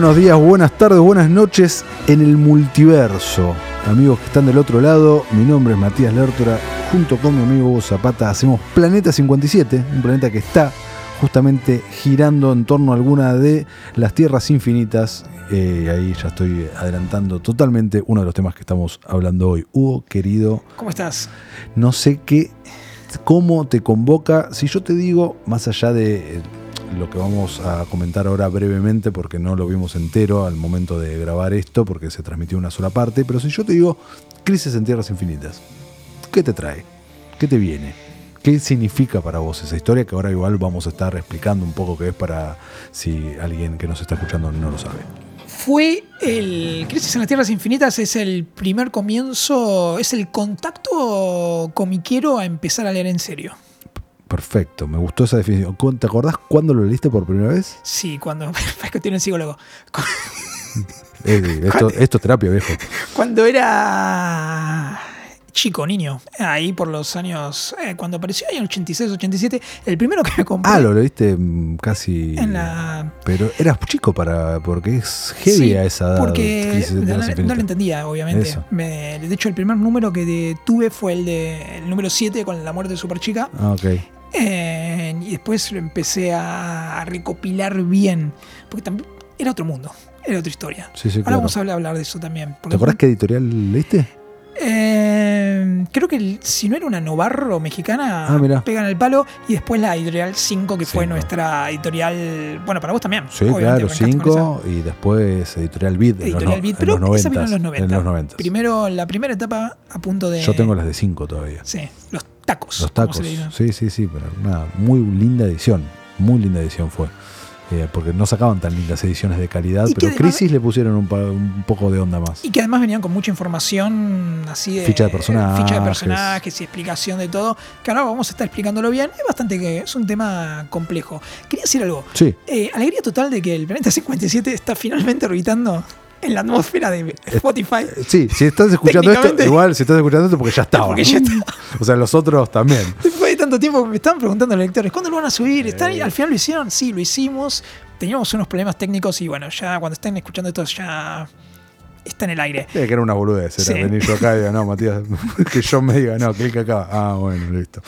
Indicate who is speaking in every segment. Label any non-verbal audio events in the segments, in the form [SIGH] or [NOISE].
Speaker 1: buenos días, buenas tardes, buenas noches en el multiverso. Amigos que están del otro lado, mi nombre es Matías Lertora. Junto con mi amigo Hugo Zapata hacemos Planeta 57, un planeta que está justamente girando en torno a alguna de las tierras infinitas. Eh, ahí ya estoy adelantando totalmente uno de los temas que estamos hablando hoy. Hugo, querido,
Speaker 2: ¿Cómo estás?
Speaker 1: no sé qué, cómo te convoca. Si yo te digo, más allá de lo que vamos a comentar ahora brevemente, porque no lo vimos entero al momento de grabar esto, porque se transmitió una sola parte, pero si yo te digo Crisis en Tierras Infinitas, ¿qué te trae? ¿Qué te viene? ¿Qué significa para vos esa historia? Que ahora igual vamos a estar explicando un poco qué es para si alguien que nos está escuchando no lo sabe.
Speaker 2: Fue el Crisis en las Tierras Infinitas, es el primer comienzo, es el contacto comiquero a empezar a leer en serio.
Speaker 1: Perfecto, me gustó esa definición. ¿Te acordás cuándo lo leíste por primera vez?
Speaker 2: Sí, cuando. [LAUGHS] Es que tiene un psicólogo. [LAUGHS]
Speaker 1: Esto, esto es terapia, viejo.
Speaker 2: Cuando era chico, niño, ahí por los años. eh, cuando apareció ahí en 86, 87, el primero que me compré.
Speaker 1: Ah, lo leíste mm, casi.
Speaker 2: En la.
Speaker 1: Pero eras chico para. porque es heavy
Speaker 2: Sí,
Speaker 1: a esa edad.
Speaker 2: Porque no, lo entendía, obviamente. Me- de hecho, el primer número que de- tuve fue el de el número 7 con la muerte de Superchica.
Speaker 1: Ah, ok.
Speaker 2: Eh, y después lo empecé a recopilar bien. Porque también era otro mundo, era otra historia.
Speaker 1: Sí, sí,
Speaker 2: Ahora
Speaker 1: claro.
Speaker 2: vamos a hablar, de eso también.
Speaker 1: ¿Te acordás qué editorial leíste?
Speaker 2: Eh, creo que el- si no era una Novarro mexicana,
Speaker 1: Ah,
Speaker 2: pegan el palo. Y después la editorial 5, que fue nuestra editorial. Bueno, para vos también.
Speaker 1: Sí, claro,
Speaker 2: arrancaste con
Speaker 1: 5 y después Editorial en los
Speaker 2: Editorial
Speaker 1: en
Speaker 2: pero esa vino
Speaker 1: 90.
Speaker 2: en los 90.
Speaker 1: En los 90.
Speaker 2: Primero, la primera etapa a punto de.
Speaker 1: Yo tengo las de 5 todavía.
Speaker 2: Sí, los tacos.
Speaker 1: Los tacos. Sí, sí, sí, pero una muy linda edición. Muy linda edición fue. Eh, porque no sacaban tan lindas ediciones de calidad,
Speaker 2: Y
Speaker 1: pero
Speaker 2: además-
Speaker 1: Crisis le pusieron un, poco de onda más.
Speaker 2: Y que además venían con mucha información así de.
Speaker 1: Ficha de personajes.
Speaker 2: Ficha de personajes y explicación de todo. Que ahora vamos a estar explicándolo bien. Es bastante que. Es un tema complejo. Quería decir algo.
Speaker 1: Sí,
Speaker 2: Eh, alegría total de que el planeta 57 está finalmente orbitando en la atmósfera de Spotify.
Speaker 1: eh, sí, si estás escuchando esto, igual si estás escuchando esto porque ya estaba. [LAUGHS]
Speaker 2: Porque ya.
Speaker 1: O sea, los otros también.
Speaker 2: Después de tanto tiempo me estaban preguntando los lectores, ¿cuándo lo van a subir? ¿Están ahí? Al final lo hicieron, sí, lo hicimos. Teníamos unos problemas técnicos y bueno, ya cuando estén escuchando esto ya está en el aire.
Speaker 1: Eh, que era una boludez, era
Speaker 2: Sí.
Speaker 1: venir yo acá y diga, no, Matías, [LAUGHS] que yo me diga, no, clic acá. Ah, bueno, listo.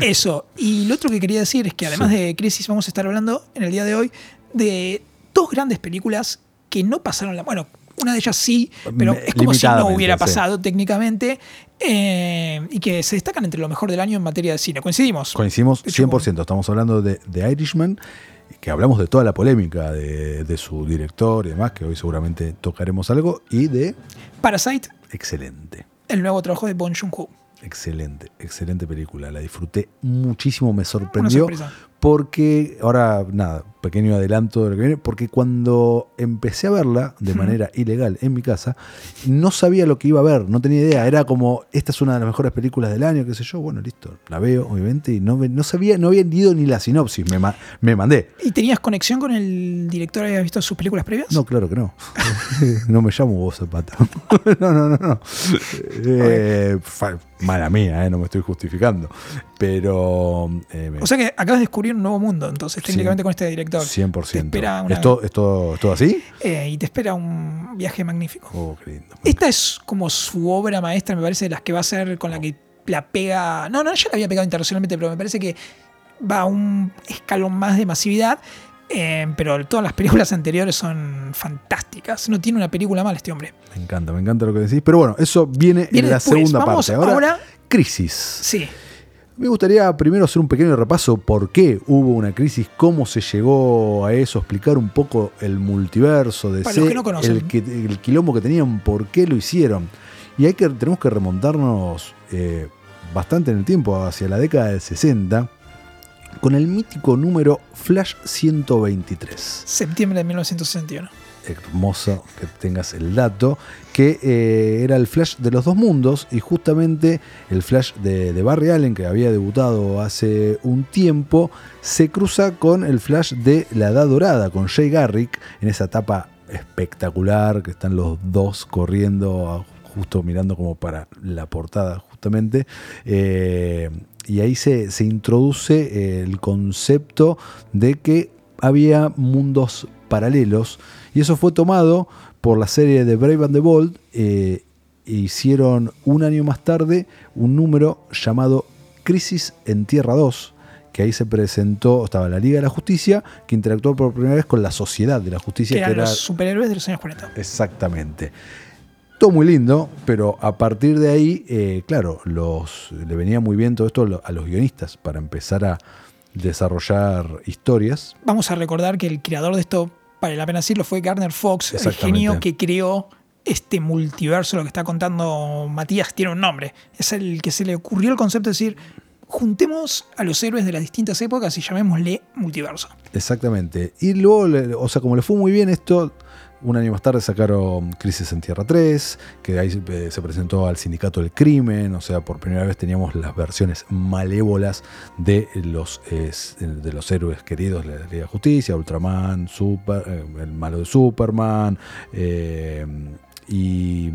Speaker 2: Eso. Y lo otro que quería decir es que además
Speaker 1: Sí.
Speaker 2: de Crisis vamos a estar hablando en el día de hoy de dos grandes películas que no pasaron la... Bueno, una de ellas sí, pero
Speaker 1: Me-
Speaker 2: es como si no hubiera
Speaker 1: sí.
Speaker 2: pasado técnicamente eh, y que se destacan entre lo mejor del año en materia de cine. ¿Coincidimos?
Speaker 1: Coincidimos
Speaker 2: De hecho,
Speaker 1: 100%. Estamos hablando de, de Irishman, que hablamos de toda la polémica de, de su director y demás, que hoy seguramente tocaremos algo, y de
Speaker 2: Parasite,
Speaker 1: excelente.
Speaker 2: el nuevo trabajo de Bong Joon-ho.
Speaker 1: Excelente, excelente película. La disfruté muchísimo, me sorprendió. Porque, ahora, nada, pequeño adelanto de lo que viene, porque cuando empecé a verla de manera ilegal en mi casa, no sabía lo que iba a ver, no tenía idea. Era como, esta es una de las mejores películas del año, qué sé yo. Bueno, listo, la veo, obviamente, y no, no sabía, no había leído ni la sinopsis, me, ma- me mandé.
Speaker 2: ¿Y tenías conexión con el director? ¿Habías visto sus películas previas?
Speaker 1: No, claro que no. [LAUGHS] no me llamo vos, Zapata. [LAUGHS] no, no, no, no. [LAUGHS] Eh, mala mía, eh, no me estoy justificando. Pero. eh,
Speaker 2: O sea que acabas de descubrir un nuevo mundo, entonces, técnicamente con este director.
Speaker 1: 100%.
Speaker 2: Te espera una-
Speaker 1: ¿Esto, esto, ¿Esto así?
Speaker 2: Eh, y te espera un viaje magnífico.
Speaker 1: Oh, qué lindo.
Speaker 2: Esta es como su obra maestra, me parece, de las que va a ser con la que la pega. No, no, ya la había pegado internacionalmente, pero me parece que va a un escalón más de masividad. eh, pero todas las películas [LAUGHS] anteriores son fantásticas. No tiene una película mal este hombre.
Speaker 1: Me encanta, me encanta lo que decís. Pero bueno, eso viene,
Speaker 2: Viene
Speaker 1: en la
Speaker 2: después.
Speaker 1: segunda
Speaker 2: Vamos
Speaker 1: parte. Ahora,
Speaker 2: ahora-
Speaker 1: crisis.
Speaker 2: Sí.
Speaker 1: Me gustaría primero hacer un pequeño repaso por qué hubo una crisis, cómo se llegó a eso, explicar un poco el multiverso de
Speaker 2: no
Speaker 1: el, que- el quilombo que tenían, por qué lo hicieron. Y hay que, tenemos que remontarnos eh, bastante en el tiempo, hacia la década del 60, con el mítico número Flash 123
Speaker 2: Septiembre de 1961.
Speaker 1: Hermoso que tengas el dato, que eh, era el Flash de los dos mundos y justamente el Flash de, Barry Allen, que había debutado hace un tiempo, se cruza con el Flash de la Edad Dorada, con Jay Garrick, en esa etapa espectacular, que están los dos corriendo, justo mirando como para la portada justamente. eh, y ahí se, se introduce el concepto de que había mundos paralelos. Y eso fue tomado por la serie de Brave and the Bold. eh, e hicieron un año más tarde un número llamado Crisis en Tierra 2, que ahí se presentó, estaba la Liga de la Justicia, que interactuó por primera vez con la Sociedad de la Justicia,
Speaker 2: Que
Speaker 1: que,
Speaker 2: eran
Speaker 1: era
Speaker 2: los superhéroes de los años 40.
Speaker 1: Exactamente. Todo muy lindo, pero a partir de ahí, eh, claro, los, le venía muy bien todo esto a los guionistas para empezar a desarrollar historias.
Speaker 2: Vamos a recordar que el creador de esto, vale la pena decirlo, fue Garner Fox, el genio que creó este multiverso, lo que está contando Matías, tiene un nombre. Es el que se le ocurrió el concepto de decir, juntemos a los héroes de las distintas épocas y llamémosle multiverso.
Speaker 1: Exactamente. Y luego, o sea, como le fue muy bien esto, un año más tarde sacaron Crisis en Tierra 3, que ahí eh, se presentó al Sindicato del Crimen, o sea, por primera vez teníamos las versiones malévolas de los, de los héroes queridos de la Liga Justicia, Ultraman, Super, eh, el malo de Superman, eh, y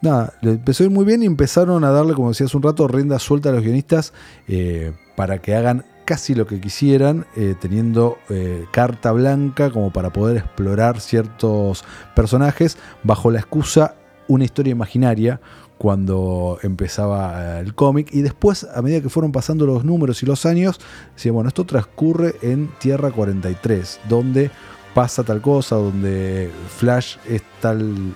Speaker 1: nada, le empezó a ir muy bien y empezaron a darle, como decía hace un rato, rienda suelta a los guionistas para que hagan casi lo que quisieran, eh, teniendo eh, carta blanca como para poder explorar ciertos personajes bajo la excusa una historia imaginaria cuando empezaba eh, el cómic y después a medida que fueron pasando los números y los años decía bueno esto transcurre en Tierra 43 donde pasa tal cosa donde Flash es tal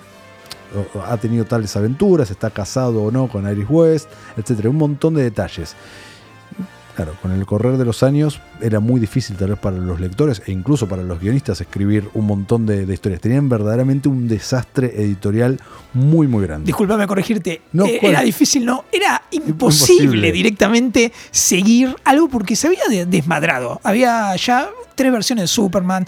Speaker 1: ha tenido tales aventuras, está casado o no con Iris West, etcétera, un montón de detalles. Claro, con el correr de los años era muy difícil tal vez para los lectores e incluso para los guionistas escribir un montón de, de historias. Tenían verdaderamente un desastre editorial muy muy grande.
Speaker 2: Disculpame corregirte,
Speaker 1: No,
Speaker 2: eh, era difícil, no, era
Speaker 1: Imposible.
Speaker 2: imposible directamente seguir algo porque se había de- desmadrado. Había ya tres versiones de Superman,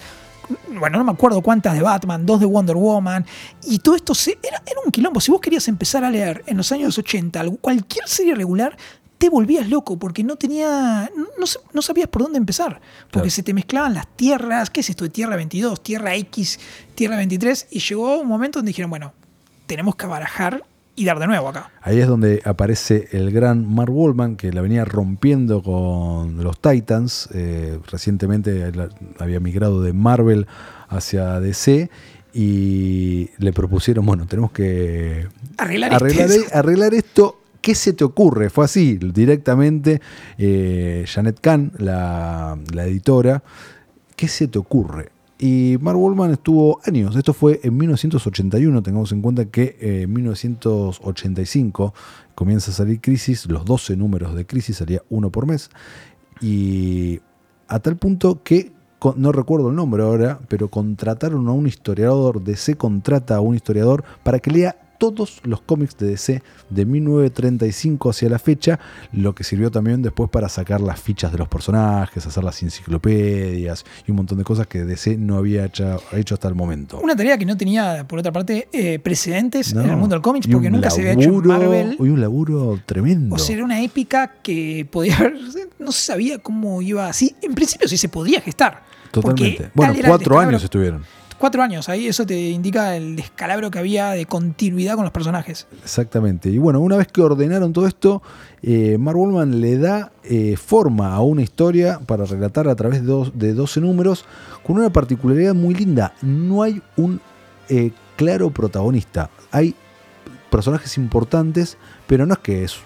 Speaker 2: bueno, no me acuerdo cuántas de Batman, dos de Wonder Woman, y todo esto se- era, era un quilombo. Si vos querías empezar a leer en los años 80 algo- cualquier serie regular, te volvías loco porque no tenía, no, no sa- no sabías por dónde empezar, porque
Speaker 1: Claro.
Speaker 2: se te mezclaban las tierras, ¿qué es esto de Tierra 22, Tierra X, Tierra 23? Y llegó un momento donde dijeron, bueno, tenemos que barajar y dar de nuevo acá.
Speaker 1: Ahí es donde aparece el gran Mark Wallman que la venía rompiendo con los Titans. Eh, recientemente había migrado de Marvel hacia DC y le propusieron, bueno, tenemos que
Speaker 2: Arreglar,
Speaker 1: arreglar, e- arreglar esto. ¿Qué se te ocurre? Fue así, directamente. eh, Janet Kahn, la, editora, ¿qué se te ocurre? Y Mark Wallman estuvo años. Esto fue en 1981. Tengamos en cuenta que eh, en 1985 comienza a salir Crisis. Los 12 números de Crisis salía uno por mes. Y a tal punto que, no recuerdo el nombre ahora, pero contrataron a un historiador, DC contrata a un historiador para que lea todos los cómics de DC de 1935 hacia la fecha, lo que sirvió también después para sacar las fichas de los personajes, hacer las enciclopedias y un montón de cosas que DC no había hecho, hecho hasta el momento.
Speaker 2: Una tarea que no tenía, por otra parte, eh, precedentes
Speaker 1: No,
Speaker 2: en el mundo del cómics, porque
Speaker 1: un
Speaker 2: nunca se había hecho en
Speaker 1: laburo-
Speaker 2: Marvel.
Speaker 1: Y un laburo tremendo.
Speaker 2: O sea, era una épica que podía haber, no se sabía cómo iba así. En principio sí se podía gestar.
Speaker 1: Totalmente. Bueno, cuatro años estuvieron.
Speaker 2: Cuatro años, ahí eso te indica el descalabro que había de continuidad con los personajes.
Speaker 1: Exactamente. Y bueno, una vez que ordenaron todo esto, eh, Mark Wallman le da eh, forma a una historia para relatar a través de, dos- de 12 números con una particularidad muy linda. No hay un eh, claro protagonista. Hay personajes importantes, pero no es que es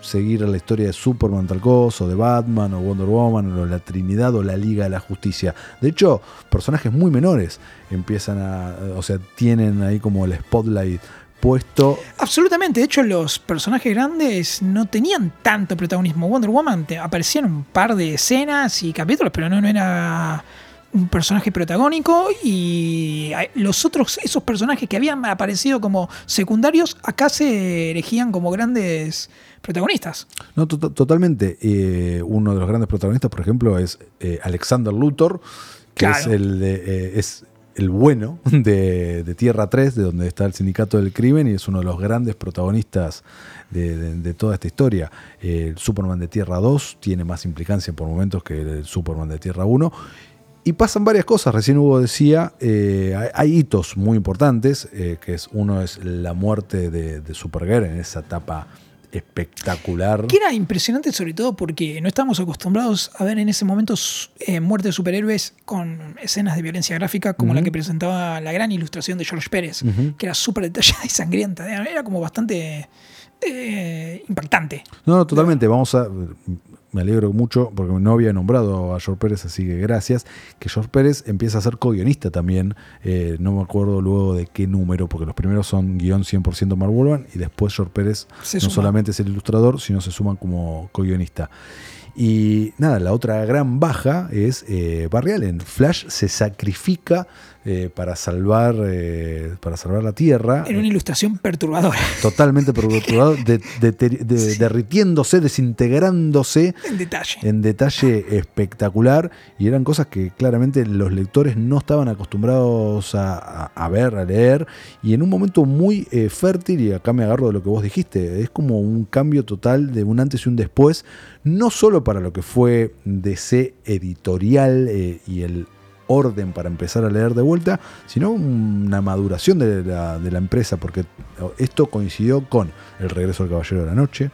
Speaker 1: seguir la historia de Superman tal cosa, o de Batman, o Wonder Woman, o la Trinidad, o la Liga de la Justicia. De hecho, personajes muy menores empiezan a, o sea, tienen ahí como el spotlight puesto.
Speaker 2: Absolutamente, de hecho los personajes grandes no tenían tanto protagonismo. Wonder Woman te, aparecía en un par de escenas y capítulos, pero no, no era un personaje protagónico y los otros, esos personajes que habían aparecido como secundarios, acá se elegían como grandes protagonistas.
Speaker 1: No, to- totalmente. Eh, uno de los grandes protagonistas, por ejemplo, es eh, Alexander Luthor, que
Speaker 2: Claro.
Speaker 1: es el de, eh, es el bueno de, de Tierra 3, de donde está el Sindicato del Crimen, y es uno de los grandes protagonistas de, de- de toda esta historia. El Superman de Tierra 2 tiene más implicancia por momentos que el Superman de Tierra 1. Y pasan varias cosas, recién Hugo decía, eh, hay, hitos muy importantes, eh, que es uno es la muerte de, de Supergirl en esa etapa espectacular.
Speaker 2: Que era impresionante sobre todo porque no estábamos acostumbrados a ver en ese momento eh, muerte de superhéroes con escenas de violencia gráfica como la que presentaba la gran ilustración de George Pérez, que era súper detallada y sangrienta. Era como bastante eh, impactante.
Speaker 1: No, no, totalmente. Vamos a me alegro mucho porque no había nombrado a George Pérez, así que gracias. Que George Pérez empieza a ser co-guionista también. Eh, no me acuerdo luego de qué número, porque los primeros son guion 100% Mark Wolfman y después George Pérez no solamente es el ilustrador, sino se suman como co-guionista. Y nada, la otra gran baja es eh, Barry Allen. Flash se sacrifica eh, para, salvar, eh, para salvar la Tierra.
Speaker 2: En una ilustración perturbadora.
Speaker 1: Totalmente perturbadora, derritiéndose, desintegrándose.
Speaker 2: En detalle.
Speaker 1: En detalle espectacular. Y eran cosas que claramente los lectores no estaban acostumbrados a, ver, a leer. Y en un momento muy eh, fértil, y acá me agarro de lo que vos dijiste, es como un cambio total de un antes y un después. No solo para lo que fue DC editorial y el orden para empezar a leer de vuelta, sino una maduración de la, de la empresa, porque esto coincidió con El regreso del Caballero de la Noche,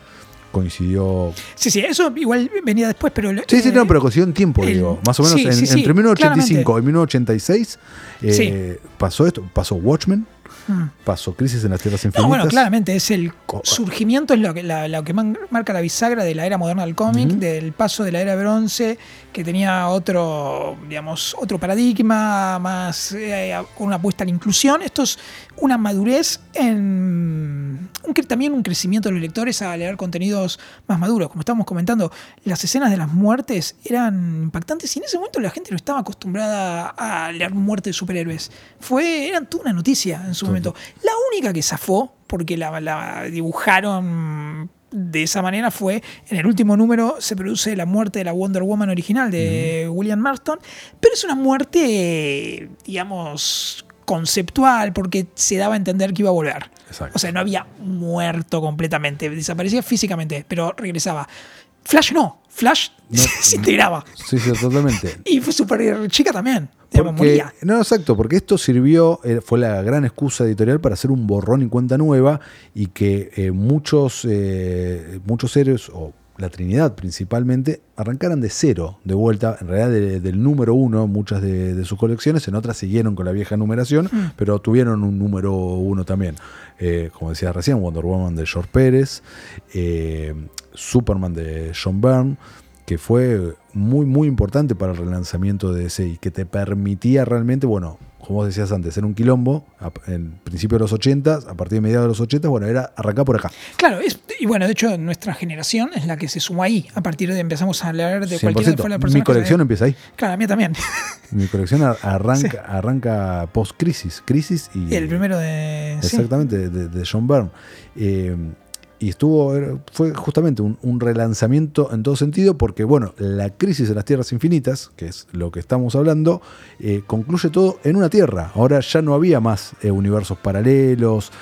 Speaker 1: coincidió.
Speaker 2: Sí, sí, eso igual venía después, pero.
Speaker 1: Sí, sí, no, pero coincidió en tiempo, digo. Más o menos entre 1985 y 1986 eh, pasó esto, pasó Watchmen, Mm. Pasó Crisis en las Tierras Infinitas.
Speaker 2: bueno, claramente es el surgimiento, es lo que, lo que marca la bisagra de la era moderna del cómic, del paso de la era bronce, que tenía otro, digamos, otro paradigma, más eh, con una apuesta a la inclusión. Esto es una madurez en un, también un crecimiento de los lectores a leer contenidos más maduros. Como estábamos comentando, las escenas de las muertes eran impactantes y en ese momento la gente no estaba acostumbrada a leer muertes de superhéroes. Fue, eran toda una noticia en su momento. La única que zafó, porque la, dibujaron de esa manera fue en el último número se produce la muerte de la Wonder Woman original de William Marston, pero es una muerte, digamos, conceptual porque se daba a entender que iba a volver. O sea, no había muerto completamente, desaparecía físicamente, pero regresaba. Flash no, Flash [LAUGHS] se integraba.
Speaker 1: Sí, sí, totalmente.
Speaker 2: y fue súper chica también.
Speaker 1: no, exacto, porque esto sirvió, eh, fue la gran excusa editorial para hacer un borrón y cuenta nueva y que eh, muchos, eh, muchos héroes, o la Trinidad principalmente, arrancaran de cero, de vuelta, en realidad del número uno, muchas de, sus colecciones, en otras siguieron con la vieja numeración, mm. pero tuvieron un número uno también. Eh, como decía recién, Wonder Woman de George Pérez, eh, Superman de John Byrne, que fue muy, muy importante para el relanzamiento de DC y que te permitía realmente, bueno, como vos decías antes, era un quilombo, en principio de los 80, a partir de mediados de los 80, bueno, era arrancar por acá.
Speaker 2: Claro, y bueno, de hecho, nuestra generación es la que se sumó ahí, a partir de empezamos a leer de cualquier
Speaker 1: de Mi colección empieza ahí.
Speaker 2: Claro, a mí también. [LAUGHS]
Speaker 1: Mi colección arranca, arranca post-crisis, crisis y...
Speaker 2: el primero de...
Speaker 1: Exactamente, de, John Byrne. Eh, y estuvo, fue justamente un, relanzamiento en todo sentido, porque bueno, la crisis de las tierras infinitas, que es lo que estamos hablando, eh, concluye todo en una tierra. Ahora ya no había más eh, universos paralelos,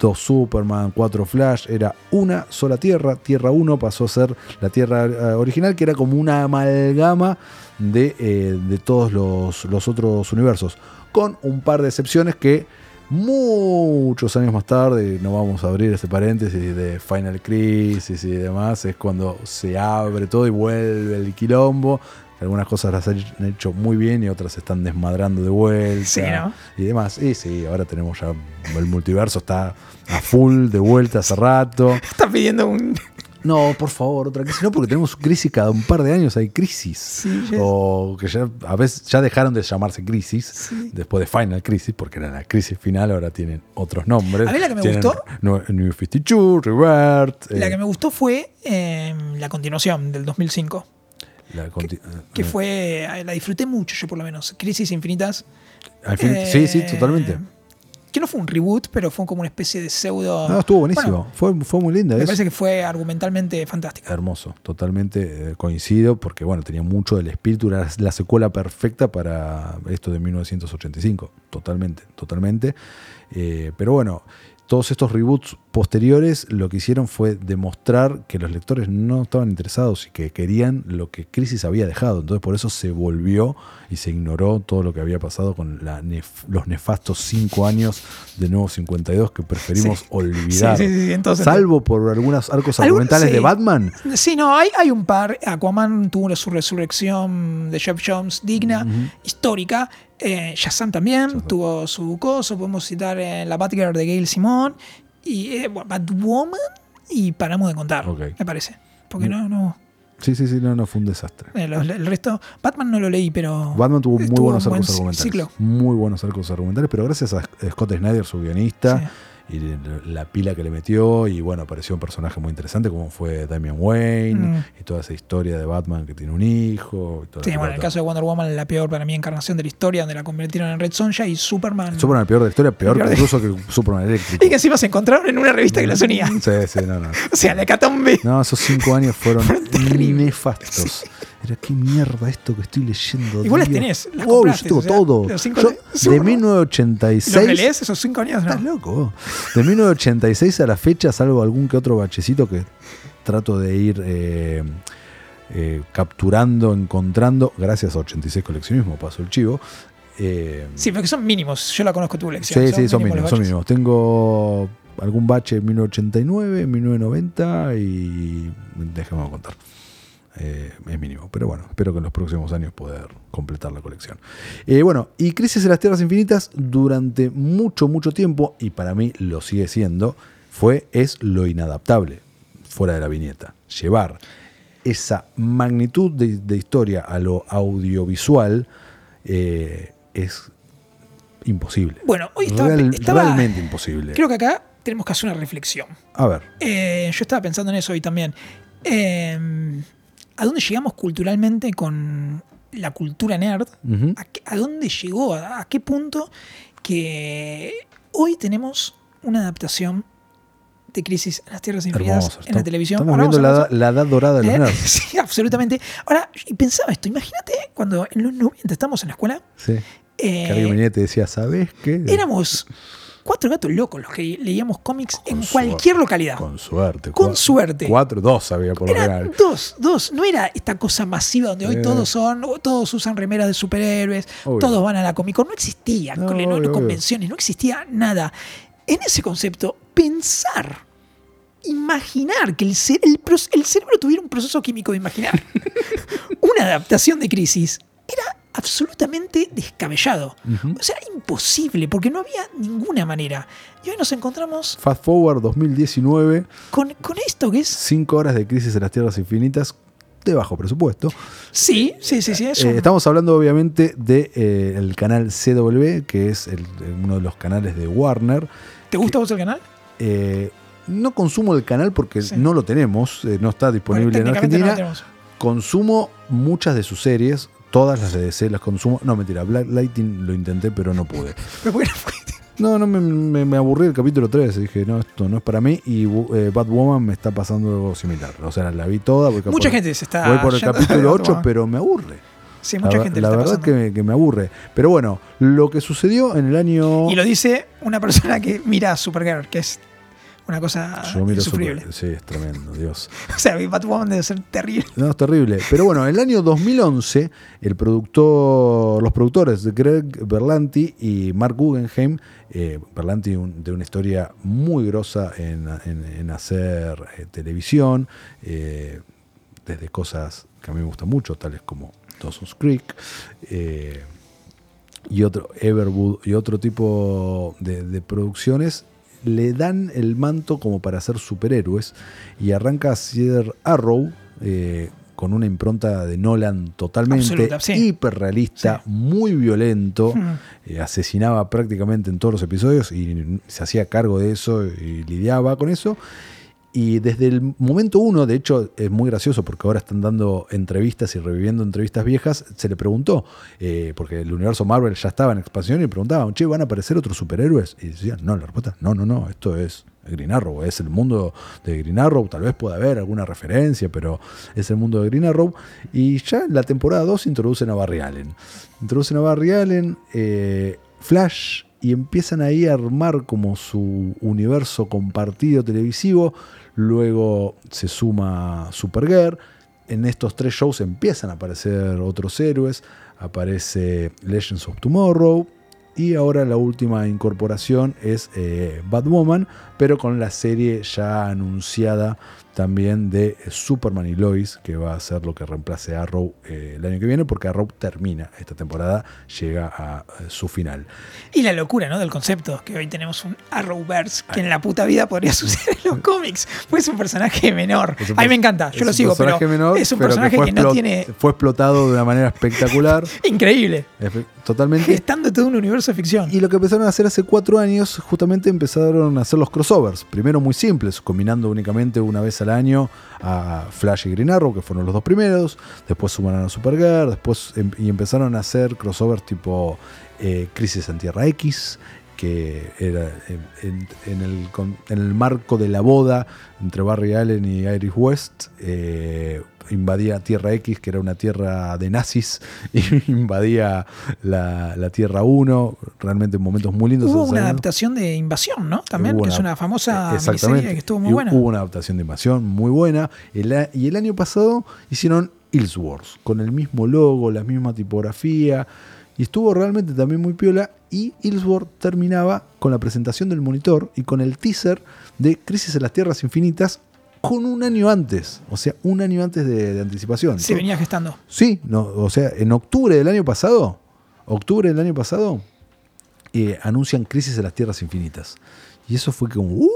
Speaker 1: dos Superman, cuatro Flash, era una sola tierra. Tierra 1 pasó a ser la tierra eh, original, que era como una amalgama de, de todos los, los otros universos, con un par de excepciones que muchos años más tarde, no vamos a abrir ese paréntesis de Final Crisis y demás, es cuando se abre todo y vuelve el quilombo. Algunas cosas las han hecho muy bien y otras se están desmadrando de vuelta y demás. Y sí, ahora tenemos ya el multiverso, está a full de vuelta hace rato. [LAUGHS]
Speaker 2: Está pidiendo un,
Speaker 1: no, por favor, otra crisis. No, porque tenemos crisis cada un par de años, hay crisis. o que ya a veces ya dejaron de llamarse crisis, después de Final Crisis, porque era la crisis final, ahora tienen otros nombres.
Speaker 2: A mí la que me gustó.
Speaker 1: New 52, Revert.
Speaker 2: La eh, que me gustó fue em, la continuación del 2005. que, eh, fue. La disfruté mucho, yo por lo menos. Crisis Infinitas.
Speaker 1: sí, sí, totalmente
Speaker 2: eh, que no fue un reboot, pero fue como una especie de pseudo.
Speaker 1: No, estuvo buenísimo. fue, fue muy linda.
Speaker 2: Me parece que fue argumentalmente fantástica.
Speaker 1: Hermoso, totalmente eh, coincido, porque bueno, tenía mucho del espíritu, era la secuela perfecta para esto de 1985. Totalmente, totalmente. Eh, pero bueno, todos estos reboots posteriores lo que hicieron fue demostrar que los lectores no estaban interesados y que querían lo que Crisis había dejado. Entonces por eso se volvió y se ignoró todo lo que había pasado con la nef- los nefastos cinco años de Nuevo 52 que preferimos
Speaker 2: Sí.
Speaker 1: olvidar.
Speaker 2: Sí, sí, entonces-
Speaker 1: Salvo por algunos arcos argumentales de Batman.
Speaker 2: Sí, no, hay, hay un par. Aquaman tuvo su resurrección de Jeff Jones digna, histórica. Eh, Shazam también tuvo su coso. Podemos citar eh, la Batgirl de Gail Simón y eh, Batwoman y paramos de contar, me parece. Porque no, no.
Speaker 1: Sí, sí, sí, no, no fue un desastre.
Speaker 2: eh, el resto, Batman no lo leí, pero.
Speaker 1: Batman tuvo muy buenos
Speaker 2: buen
Speaker 1: arcos argumentales.
Speaker 2: ciclo.
Speaker 1: Muy buenos arcos argumentales, pero gracias a Scott Snyder, su guionista,
Speaker 2: Sí.
Speaker 1: Y la pila que le metió, y bueno, apareció un personaje muy interesante como fue Damian Wayne,
Speaker 2: Mm.
Speaker 1: y toda esa historia de Batman que tiene un hijo. Y toda
Speaker 2: Sí, bueno, en el caso de Wonder Woman, la peor para mí encarnación de la historia, donde la convirtieron en Red Sonja y Superman.
Speaker 1: Superman, el peor de la historia, peor
Speaker 2: Peor de-
Speaker 1: incluso que Superman eléctrico. [LAUGHS]
Speaker 2: Y que encima se encontraron en una revista que los unía.
Speaker 1: Sí, sí, no, no. [LAUGHS]
Speaker 2: O sea, la hecatombe.
Speaker 1: No, esos cinco años fueron nefastos. Era qué mierda esto que estoy leyendo.
Speaker 2: Igual las tenés, las
Speaker 1: Wow, yo tengo
Speaker 2: o sea,
Speaker 1: todo.
Speaker 2: los cinco
Speaker 1: Yo,
Speaker 2: de-
Speaker 1: de
Speaker 2: Superman. ¿Los
Speaker 1: 1986.
Speaker 2: relees esos cinco años?
Speaker 1: Estás
Speaker 2: No.
Speaker 1: loco. vos. De 1986 a la fecha, salvo algún que otro bachecito que trato de ir eh, eh, capturando, encontrando, gracias a 86 coleccionismo, paso el chivo. eh,
Speaker 2: Sí, pero que son mínimos. Yo la conozco tu lección.
Speaker 1: sí, sí, son mínimos, son mínimos. Tengo algún bache en 1989, 1990 y déjame contar. Eh, es mínimo, pero bueno, espero que en los próximos años poder completar la colección. Eh, bueno, y Crisis en las Tierras Infinitas durante mucho, mucho tiempo, y para mí lo sigue siendo, fue, es lo inadaptable, fuera de la viñeta. Llevar esa magnitud de, de historia a lo audiovisual eh, es imposible.
Speaker 2: Bueno, hoy estaba,
Speaker 1: Real-
Speaker 2: estaba-
Speaker 1: realmente imposible.
Speaker 2: Creo que acá tenemos que hacer una reflexión.
Speaker 1: A ver,
Speaker 2: Eh, yo estaba pensando en eso hoy también. Eh, ¿A dónde llegamos culturalmente con la cultura nerd? ¿A, qué- a dónde llegó? ¿A, a qué punto que hoy tenemos una adaptación de Crisis en las Tierras Infinitas en la televisión?
Speaker 1: Estamos
Speaker 2: Ahora
Speaker 1: viendo la, edad dorada de los
Speaker 2: ¿Eh?
Speaker 1: nerds. [LAUGHS]
Speaker 2: Sí, absolutamente. Ahora, y pensaba esto, imagínate cuando en los 90 estamos en la escuela,
Speaker 1: Sí.
Speaker 2: eh,
Speaker 1: y te decía, ¿sabes qué?
Speaker 2: éramos cuatro gatos locos los que leíamos cómics en cualquier localidad.
Speaker 1: Con suerte.
Speaker 2: Con suerte.
Speaker 1: Cuatro, dos había por lo general.
Speaker 2: dos, dos. No era esta cosa masiva donde hoy
Speaker 1: Eh.
Speaker 2: todos son, todos usan remeras de superhéroes,
Speaker 1: Obvio.
Speaker 2: todos van a la Comic Con. No existía,
Speaker 1: No,
Speaker 2: no,
Speaker 1: obvio.
Speaker 2: convenciones, no existía nada. En ese concepto, pensar, imaginar que el, el cerebro tuviera un proceso químico de imaginar [LAUGHS] una adaptación de crisis era absolutamente descabellado. O sea, imposible, porque no había ninguna manera. Y hoy nos encontramos
Speaker 1: Fast Forward 2019,
Speaker 2: con, con esto que es...
Speaker 1: cinco horas de Crisis en las Tierras Infinitas de bajo presupuesto.
Speaker 2: Sí, sí, sí, sí. Es
Speaker 1: Eh, estamos hablando obviamente del de, eh, canal CW, que es el- uno de los canales de Warner.
Speaker 2: ¿Te gusta vos el canal?
Speaker 1: Eh, no consumo el canal porque
Speaker 2: Sí.
Speaker 1: no lo tenemos, eh, no está disponible
Speaker 2: Bueno,
Speaker 1: en
Speaker 2: no
Speaker 1: Argentina.
Speaker 2: tenemos.
Speaker 1: Consumo muchas de sus series, todas las de DC las consumo. No, mentira, Black Lightning lo intenté, pero no pude.
Speaker 2: Pero ¿por qué no?
Speaker 1: No, me, me, me aburrí el capítulo 3. Dije, no, esto no es para mí. Y eh, Batwoman me está pasando algo similar. O sea, la vi toda. Voy
Speaker 2: Mucha
Speaker 1: por-
Speaker 2: gente se está.
Speaker 1: Voy por el capítulo
Speaker 2: de
Speaker 1: 8,
Speaker 2: Batman.
Speaker 1: pero me aburre.
Speaker 2: Sí, mucha
Speaker 1: la
Speaker 2: gente
Speaker 1: la
Speaker 2: le está
Speaker 1: verdad que me, que me aburre. Pero bueno, lo que sucedió en el año.
Speaker 2: Y lo dice una persona que mira a Supergirl, que es una cosa insufrible.
Speaker 1: Super- Sí, es tremendo, Dios. [LAUGHS]
Speaker 2: O sea, Batwoman debe ser terrible.
Speaker 1: No, es terrible. Pero bueno, en el año 2011, el productor, los productores de Greg Berlanti y Mark Guggenheim, eh, Berlanti un- de una historia muy grosa en, en- en hacer eh, televisión, eh, desde cosas que a mí me gustan mucho, tales como Dawson's Creek, eh, y otro Everwood y otro tipo de, de producciones le dan el manto como para ser superhéroes y arranca a ser Arrow eh, con una impronta de Nolan totalmente
Speaker 2: Absoluta, sí.
Speaker 1: hiperrealista, muy violento, [LAUGHS] eh, asesinaba prácticamente en todos los episodios y se hacía cargo de eso y lidiaba con eso. Y desde el momento uno, de hecho, es muy gracioso porque ahora están dando entrevistas y reviviendo entrevistas viejas. Se le preguntó, eh, porque el universo Marvel ya estaba en expansión, y preguntaban, che, ¿van a aparecer otros superhéroes? Y decían, no, la respuesta, no, no, no, esto es Green Arrow, es el mundo de Green Arrow. Tal vez pueda haber alguna referencia, pero es el mundo de Green Arrow. Y ya en la temporada 2 introducen a Barry Allen. Introducen a Barry Allen, eh, Flash y empiezan ahí a armar como su universo compartido televisivo. Luego se suma Supergirl. En estos tres shows empiezan a aparecer otros héroes. Aparece Legends of Tomorrow. Y ahora la última incorporación es eh, Batwoman, pero con la serie ya anunciada también de Superman y Lois, que va a ser lo que reemplace a Arrow eh, el año que viene, porque Arrow termina esta temporada, llega a eh, su final.
Speaker 2: Y la locura, ¿no? Del concepto, que hoy tenemos un Arrowverse que en la puta vida podría [LAUGHS] suceder en los cómics. Pues es un personaje menor. A mí me encanta, yo lo sigo, pero
Speaker 1: menor,
Speaker 2: es un personaje que, no tiene.
Speaker 1: Fue explotado de una manera espectacular. [LAUGHS]
Speaker 2: Increíble.
Speaker 1: Totalmente.
Speaker 2: Estando todo un universo de ficción.
Speaker 1: Y lo que empezaron a hacer hace cuatro años, justamente empezaron a hacer los crossovers. Primero muy simples, combinando únicamente una vez al año a Flash y Green Arrow, que fueron los dos primeros. Después sumaron a Supergirl, después em, y empezaron a hacer crossovers tipo eh, Crisis en Tierra X, que era en, el, en, el, marco de la boda entre Barry Allen y Iris West. Eh, invadía Tierra X, que era una tierra de nazis, [LAUGHS] y invadía la, Tierra 1, realmente momentos muy lindos.
Speaker 2: Hubo una adaptación de Invasión, ¿no? También, que es una famosa serie que estuvo muy buena.
Speaker 1: Hubo una adaptación de Invasión muy buena, y el año pasado hicieron Illsworth, con el mismo logo, la misma tipografía, y estuvo realmente también muy piola, y Illsworth terminaba con la presentación del monitor y con el teaser de Crisis en las Tierras Infinitas, con un año antes, o sea, un año antes de, anticipación.
Speaker 2: Se venía gestando.
Speaker 1: Sí, no, o sea, en octubre del año pasado, octubre del año pasado, eh, anuncian Crisis de las Tierras Infinitas. Y eso fue como, ¿what?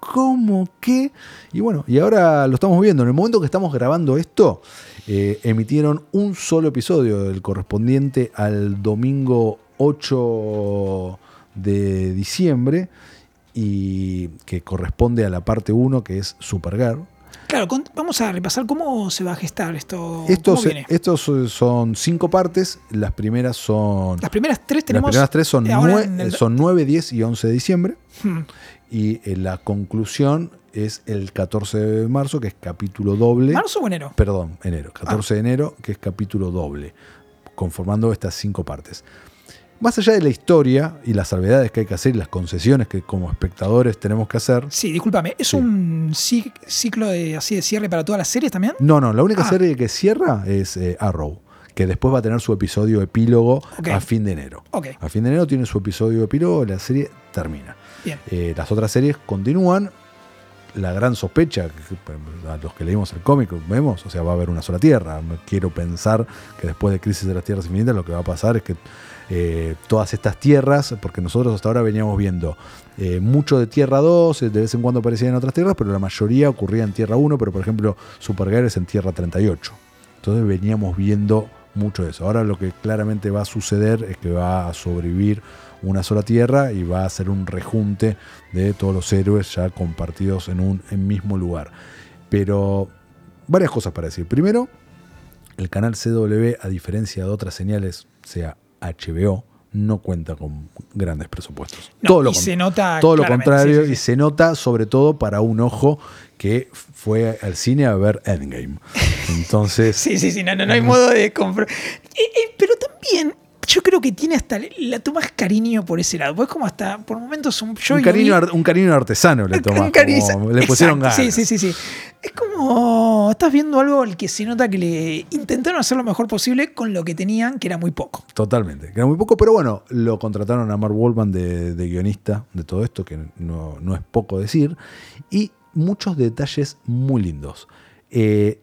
Speaker 1: ¿Cómo qué? Y bueno, y ahora lo estamos viendo. En el momento que estamos grabando esto, eh, emitieron un solo episodio, el correspondiente al domingo 8 de diciembre y que corresponde a la parte 1 que es Supergirl.
Speaker 2: Claro, vamos a repasar cómo se va a gestar esto.
Speaker 1: Estos, estos son cinco partes. Las primeras son.
Speaker 2: Las primeras tres tenemos.
Speaker 1: Las primeras tres son, nueve, son 9, 10 y 11 de diciembre. Hmm. Y eh, la conclusión es el 14 de marzo, que es capítulo doble.
Speaker 2: ¿Marzo o enero?
Speaker 1: Perdón, enero. 14 de enero, que es capítulo doble. Conformando estas cinco partes. Más allá de la historia y las salvedades que hay que hacer y las concesiones que como espectadores tenemos que hacer.
Speaker 2: Sí, discúlpame, ¿es un ciclo de, así de cierre para todas las series también?
Speaker 1: No, no, la única ah. serie que cierra es eh, Arrow, que después va a tener su episodio epílogo a fin de enero. A fin de enero tiene su episodio epílogo, la serie termina. Eh, las otras series continúan. La gran sospecha, a los que leímos el cómic, vemos, o sea, va a haber una sola tierra. Quiero pensar que después de Crisis de las Tierras Infinitas lo que va a pasar es que eh, todas estas tierras, porque nosotros hasta ahora veníamos viendo eh, mucho de Tierra 2, eh, de vez en cuando aparecían en otras tierras, pero la mayoría ocurría en Tierra 1, pero por ejemplo Supergirl es en Tierra 38. Entonces veníamos viendo mucho de eso. Ahora lo que claramente va a suceder es que va a sobrevivir una sola tierra y va a ser un rejunte de todos los héroes ya compartidos en un mismo lugar. Pero varias cosas para decir. Primero, el canal CW, a diferencia de otras señales, sea HBO no cuenta con grandes presupuestos.
Speaker 2: todo lo, se nota
Speaker 1: todo lo contrario y se nota sobre todo para un ojo que fue al cine a ver Endgame. [LAUGHS] Entonces.
Speaker 2: sí, sí, sí, no, no, hay modo de comprar. Eh, eh, pero también yo creo que tiene hasta. La tomas cariño por ese lado. Pues como hasta por momentos un.
Speaker 1: un, cariño, un cariño artesano le tomas. le pusieron ganas.
Speaker 2: Sí, sí, sí, sí. Es como. Estás viendo algo al que se nota que le intentaron hacer lo mejor posible con lo que tenían, que era muy poco.
Speaker 1: Totalmente. Que era muy poco, pero bueno, lo contrataron a Mark Wallman de, guionista de todo esto, que no, no, es poco decir. Y muchos detalles muy lindos. Eh,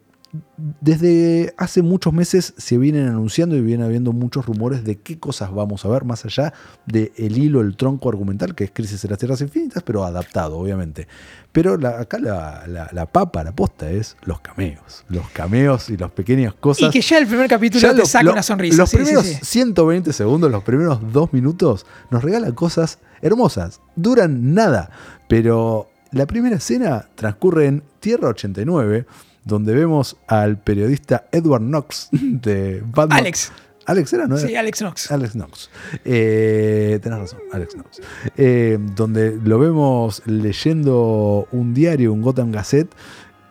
Speaker 1: desde hace muchos meses se vienen anunciando y viene habiendo muchos rumores de qué cosas vamos a ver más allá del el hilo, el tronco argumental que es Crisis en las Tierras Infinitas, pero adaptado, obviamente. Pero acá la, papa, la posta es los cameos. Los cameos y las pequeñas cosas.
Speaker 2: Y que ya el primer capítulo te saca una sonrisa.
Speaker 1: Los primeros 120 segundos, los primeros dos minutos, nos regalan cosas hermosas. Duran nada, pero la primera escena transcurre en Tierra 89 donde vemos al periodista Edward Knox de Batman.
Speaker 2: Alex.
Speaker 1: Alex era, ¿no?
Speaker 2: Sí, Alex Knox.
Speaker 1: Alex Knox. Eh, tenés razón, Alex Knox. Eh, donde lo vemos leyendo un diario, un Gotham Gazette.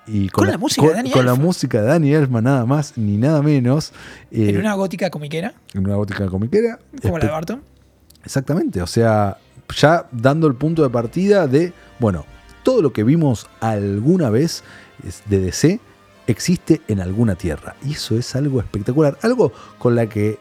Speaker 1: Y
Speaker 2: con, la, música de Danny
Speaker 1: Con la música de Danny Elfman, nada más ni nada menos.
Speaker 2: en eh, una gótica comiquera.
Speaker 1: En una gótica comiquera.
Speaker 2: Como la de Barton.
Speaker 1: Exactamente, o sea, ya dando el punto de partida de, bueno, todo lo que vimos alguna vez de DC existe en alguna tierra. Y eso es algo espectacular, algo con, la que,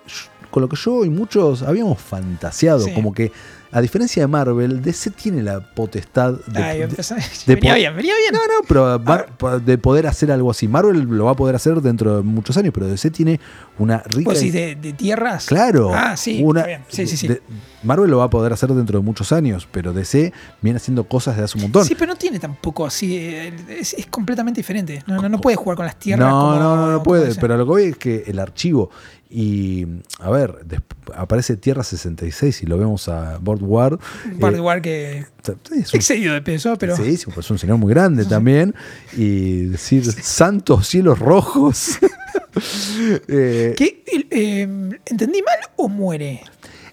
Speaker 1: con lo que yo y muchos habíamos fantaseado,
Speaker 2: Sí.
Speaker 1: como que a diferencia de Marvel, DC tiene la potestad de,
Speaker 2: Ay,
Speaker 1: de-
Speaker 2: empezó-
Speaker 1: de [LAUGHS]
Speaker 2: venía
Speaker 1: po-
Speaker 2: bien, venía bien.
Speaker 1: no, no, pero de poder hacer algo así. Marvel lo va a poder hacer dentro de muchos años, pero DC tiene una rica.
Speaker 2: ¿Vos decís de, de tierras?
Speaker 1: Claro.
Speaker 2: Ah, sí,
Speaker 1: una-
Speaker 2: está bien. Sí, sí, sí.
Speaker 1: de- Marvel lo va a poder hacer dentro de muchos años, pero DC viene haciendo cosas de hace un montón.
Speaker 2: Sí, pero no tiene tampoco así. eh, Es, es completamente diferente. No, no, no puede jugar con las tierras.
Speaker 1: no,
Speaker 2: como-
Speaker 1: no, no, no puede. Pero lo que voy es que el archivo y a ver, aparece Tierra 66 y lo vemos a Board War.
Speaker 2: Un par de
Speaker 1: eh,
Speaker 2: que
Speaker 1: es un- [LAUGHS]
Speaker 2: excedido de peso, pero.
Speaker 1: Sí, pues es un señor muy grande también. Y decir santos cielos rojos. [LAUGHS] [LAUGHS] Eh,
Speaker 2: ¿Qué? Eh, ¿Entendí mal o muere?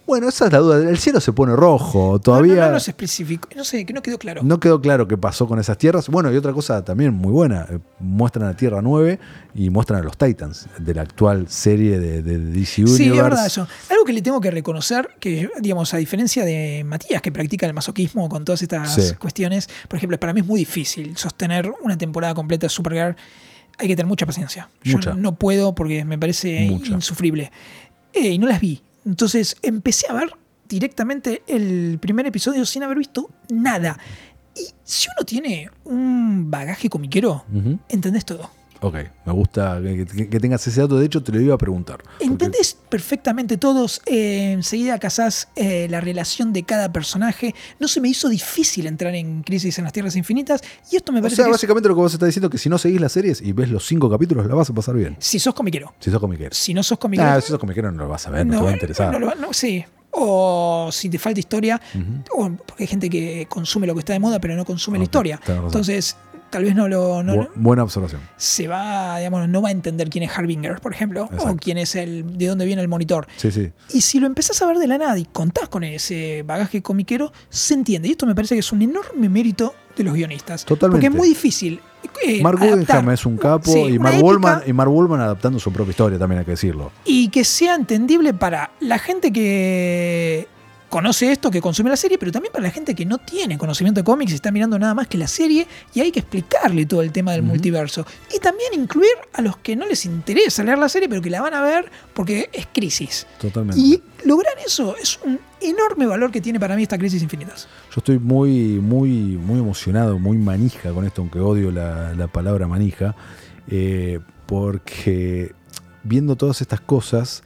Speaker 1: Bueno, esa es la duda. El cielo se pone rojo. Todavía
Speaker 2: no, no, no se especificó. No sé, que no quedó claro.
Speaker 1: no quedó claro qué pasó con esas tierras. Bueno, y otra cosa también muy buena. eh, Muestran a Tierra 9 y muestran a los Titans de la actual serie de, de DC Universe.
Speaker 2: Sí, es verdad eso. Algo que le tengo que reconocer, que digamos, a diferencia de Matías, que practica el masoquismo con todas estas
Speaker 1: Sí.
Speaker 2: cuestiones, por ejemplo, para mí es muy difícil sostener una temporada completa de Supergirl. Hay que tener mucha paciencia. Yo
Speaker 1: Mucha.
Speaker 2: no puedo porque me parece
Speaker 1: Mucha.
Speaker 2: insufrible. Eh, y no las vi. Entonces empecé a ver directamente el primer episodio sin haber visto nada. Y si uno tiene un bagaje comiquero,
Speaker 1: Ujú.
Speaker 2: entendés todo.
Speaker 1: Ok, me gusta que, que- que tengas ese dato. De hecho, te lo iba a preguntar. Porque-
Speaker 2: Entendés perfectamente todos, eh, enseguida casás eh, la relación de cada personaje. No se me hizo difícil entrar en Crisis en las Tierras Infinitas y esto me
Speaker 1: O
Speaker 2: parece
Speaker 1: sea,
Speaker 2: que es-
Speaker 1: básicamente lo que vos estás diciendo es que si no seguís las series y ves los cinco capítulos, la vas a pasar bien.
Speaker 2: si sos comiquero.
Speaker 1: Si sos comiquero.
Speaker 2: Si no sos comiquero,
Speaker 1: Ah, si sos comiquero no lo vas a ver, no, te va a interesar.
Speaker 2: no lo va- no, sí. O si te falta historia, o porque hay gente que consume lo que está de moda, pero no consume la historia. Entonces, tal vez no lo. no-
Speaker 1: Bu- buena observación.
Speaker 2: se va, digamos, no va a entender quién es Harbinger, por ejemplo, o quién es el. de dónde viene el monitor.
Speaker 1: Sí, sí.
Speaker 2: Y si lo empezás a ver de la nada y contás con ese bagaje comiquero, se entiende. Y esto me parece que es un enorme mérito de los guionistas.
Speaker 1: Totalmente.
Speaker 2: Porque es muy difícil. eh,
Speaker 1: Mark Guggenheim es un capo
Speaker 2: sí,
Speaker 1: y Mark Wallman y Mark Wallman adaptando su propia historia, también hay que decirlo.
Speaker 2: Y que sea entendible para la gente que conoce esto, que consume la serie, pero también para la gente que no tiene conocimiento de cómics y está mirando nada más que la serie y hay que explicarle todo el tema del multiverso. Y también incluir a los que no les interesa leer la serie, pero que la van a ver porque es crisis.
Speaker 1: Totalmente.
Speaker 2: Y lograr eso es un enorme valor que tiene para mí esta crisis infinitas.
Speaker 1: Yo estoy muy, muy, muy emocionado, muy manija con esto, aunque odio la, la palabra manija, eh, porque viendo todas estas cosas,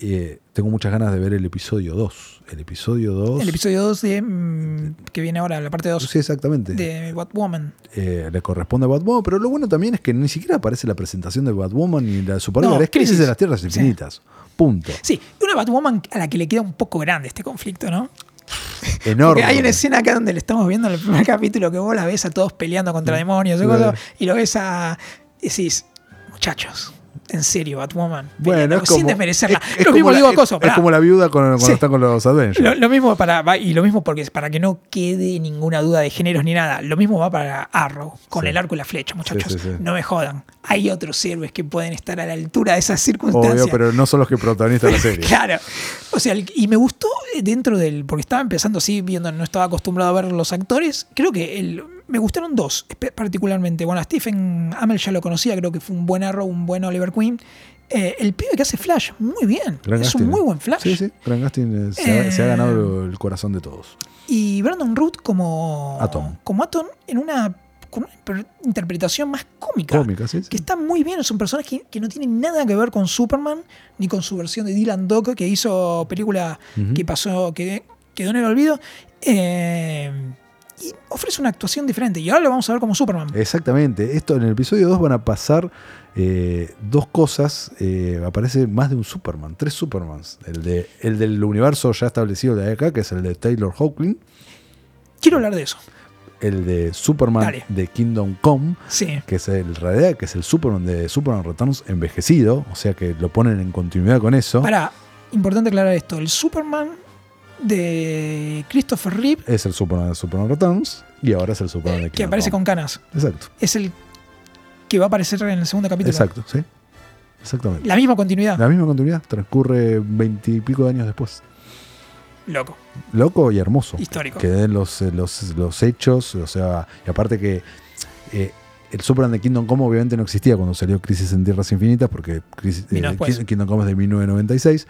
Speaker 1: eh, tengo muchas ganas de ver el episodio 2. El episodio 2.
Speaker 2: El episodio 2 de. mm, que viene ahora, la parte 2
Speaker 1: Sí, exactamente.
Speaker 2: de Batwoman.
Speaker 1: Eh, le corresponde a Batwoman, pero lo bueno también es que ni siquiera aparece la presentación de Batwoman ni la Supergirl.
Speaker 2: No,
Speaker 1: es Crisis de las Tierras
Speaker 2: Sí.
Speaker 1: Infinitas. Punto.
Speaker 2: Sí, una Batwoman a la que le queda un poco grande este conflicto, ¿no? [LAUGHS]
Speaker 1: Enorme.
Speaker 2: Porque hay una escena acá donde le estamos viendo en el primer capítulo que vos la ves a todos peleando contra demonios y, cosas, y lo ves a. y decís, muchachos, en serio, Batwoman.
Speaker 1: Bueno, es como,
Speaker 2: sin desmerecerla.
Speaker 1: es- es
Speaker 2: lo mismo
Speaker 1: como
Speaker 2: digo
Speaker 1: la,
Speaker 2: a Coso,
Speaker 1: es como la viuda con- cuando
Speaker 2: Sí.
Speaker 1: está con los Avengers.
Speaker 2: Lo, lo mismo para y lo mismo porque es para que no quede ninguna duda de géneros ni nada. Lo mismo va para Arrow con
Speaker 1: Sí.
Speaker 2: el arco y la flecha, muchachos.
Speaker 1: Sí.
Speaker 2: No me jodan. Hay otros héroes que pueden estar a la altura de esas circunstancias.
Speaker 1: Obvio, pero no son los que protagonistas de la [LAUGHS] serie.
Speaker 2: Claro. O sea, y me gustó eh, dentro del. Porque estaba empezando así, viendo, no estaba acostumbrado a ver los actores. Creo que el, me gustaron dos, particularmente. Bueno, a Stephen Amell ya lo conocía, creo que fue un buen Arrow, un buen Oliver Queen. Eh, el pibe que hace Flash, muy bien. Es un muy buen Flash.
Speaker 1: Sí, sí. Grant Gustin eh, se, ha, se ha
Speaker 2: Eh,
Speaker 1: ganado el corazón de todos.
Speaker 2: Y Brandon Root como
Speaker 1: Atom.
Speaker 2: como Atom en una, con una interpretación más cómica.
Speaker 1: Cómica, sí. sí.
Speaker 2: Que está muy bien, es un personaje que, que no tiene nada que ver con Superman, ni con su versión de Dylan Dog, que hizo película que pasó, que quedó en el olvido. Eh, y ofrece una actuación diferente. Y ahora lo vamos a ver como Superman.
Speaker 1: Exactamente. Esto en el episodio 2 van a pasar eh, dos cosas. Eh, aparece más de un Superman, tres Supermans. El, de, el del universo ya establecido de acá, que es el de Taylor Hawking.
Speaker 2: Quiero hablar de eso.
Speaker 1: El de Superman
Speaker 2: Dale.
Speaker 1: de Kingdom Come,
Speaker 2: Sí.
Speaker 1: que es el realidad, que es el Superman de Superman Returns envejecido. O sea que lo ponen en continuidad con eso.
Speaker 2: Para, importante aclarar esto. El Superman de Christopher Reeve,
Speaker 1: Es el Superman de Superman Returns. Y ahora es el Superman de
Speaker 2: que aparece con canas,
Speaker 1: Exacto.
Speaker 2: es el que va a aparecer en el segundo capítulo.
Speaker 1: Exacto, sí. Exactamente.
Speaker 2: La misma continuidad.
Speaker 1: La misma continuidad transcurre veintipico de años después.
Speaker 2: Loco.
Speaker 1: Loco y hermoso.
Speaker 2: Histórico.
Speaker 1: Que den los, eh, los, los hechos, o sea, y aparte que eh, el Superman de Kingdom Come obviamente no existía cuando salió Crisis en Tierras Infinitas, porque Crisis- eh, Kingdom Come es de 1996,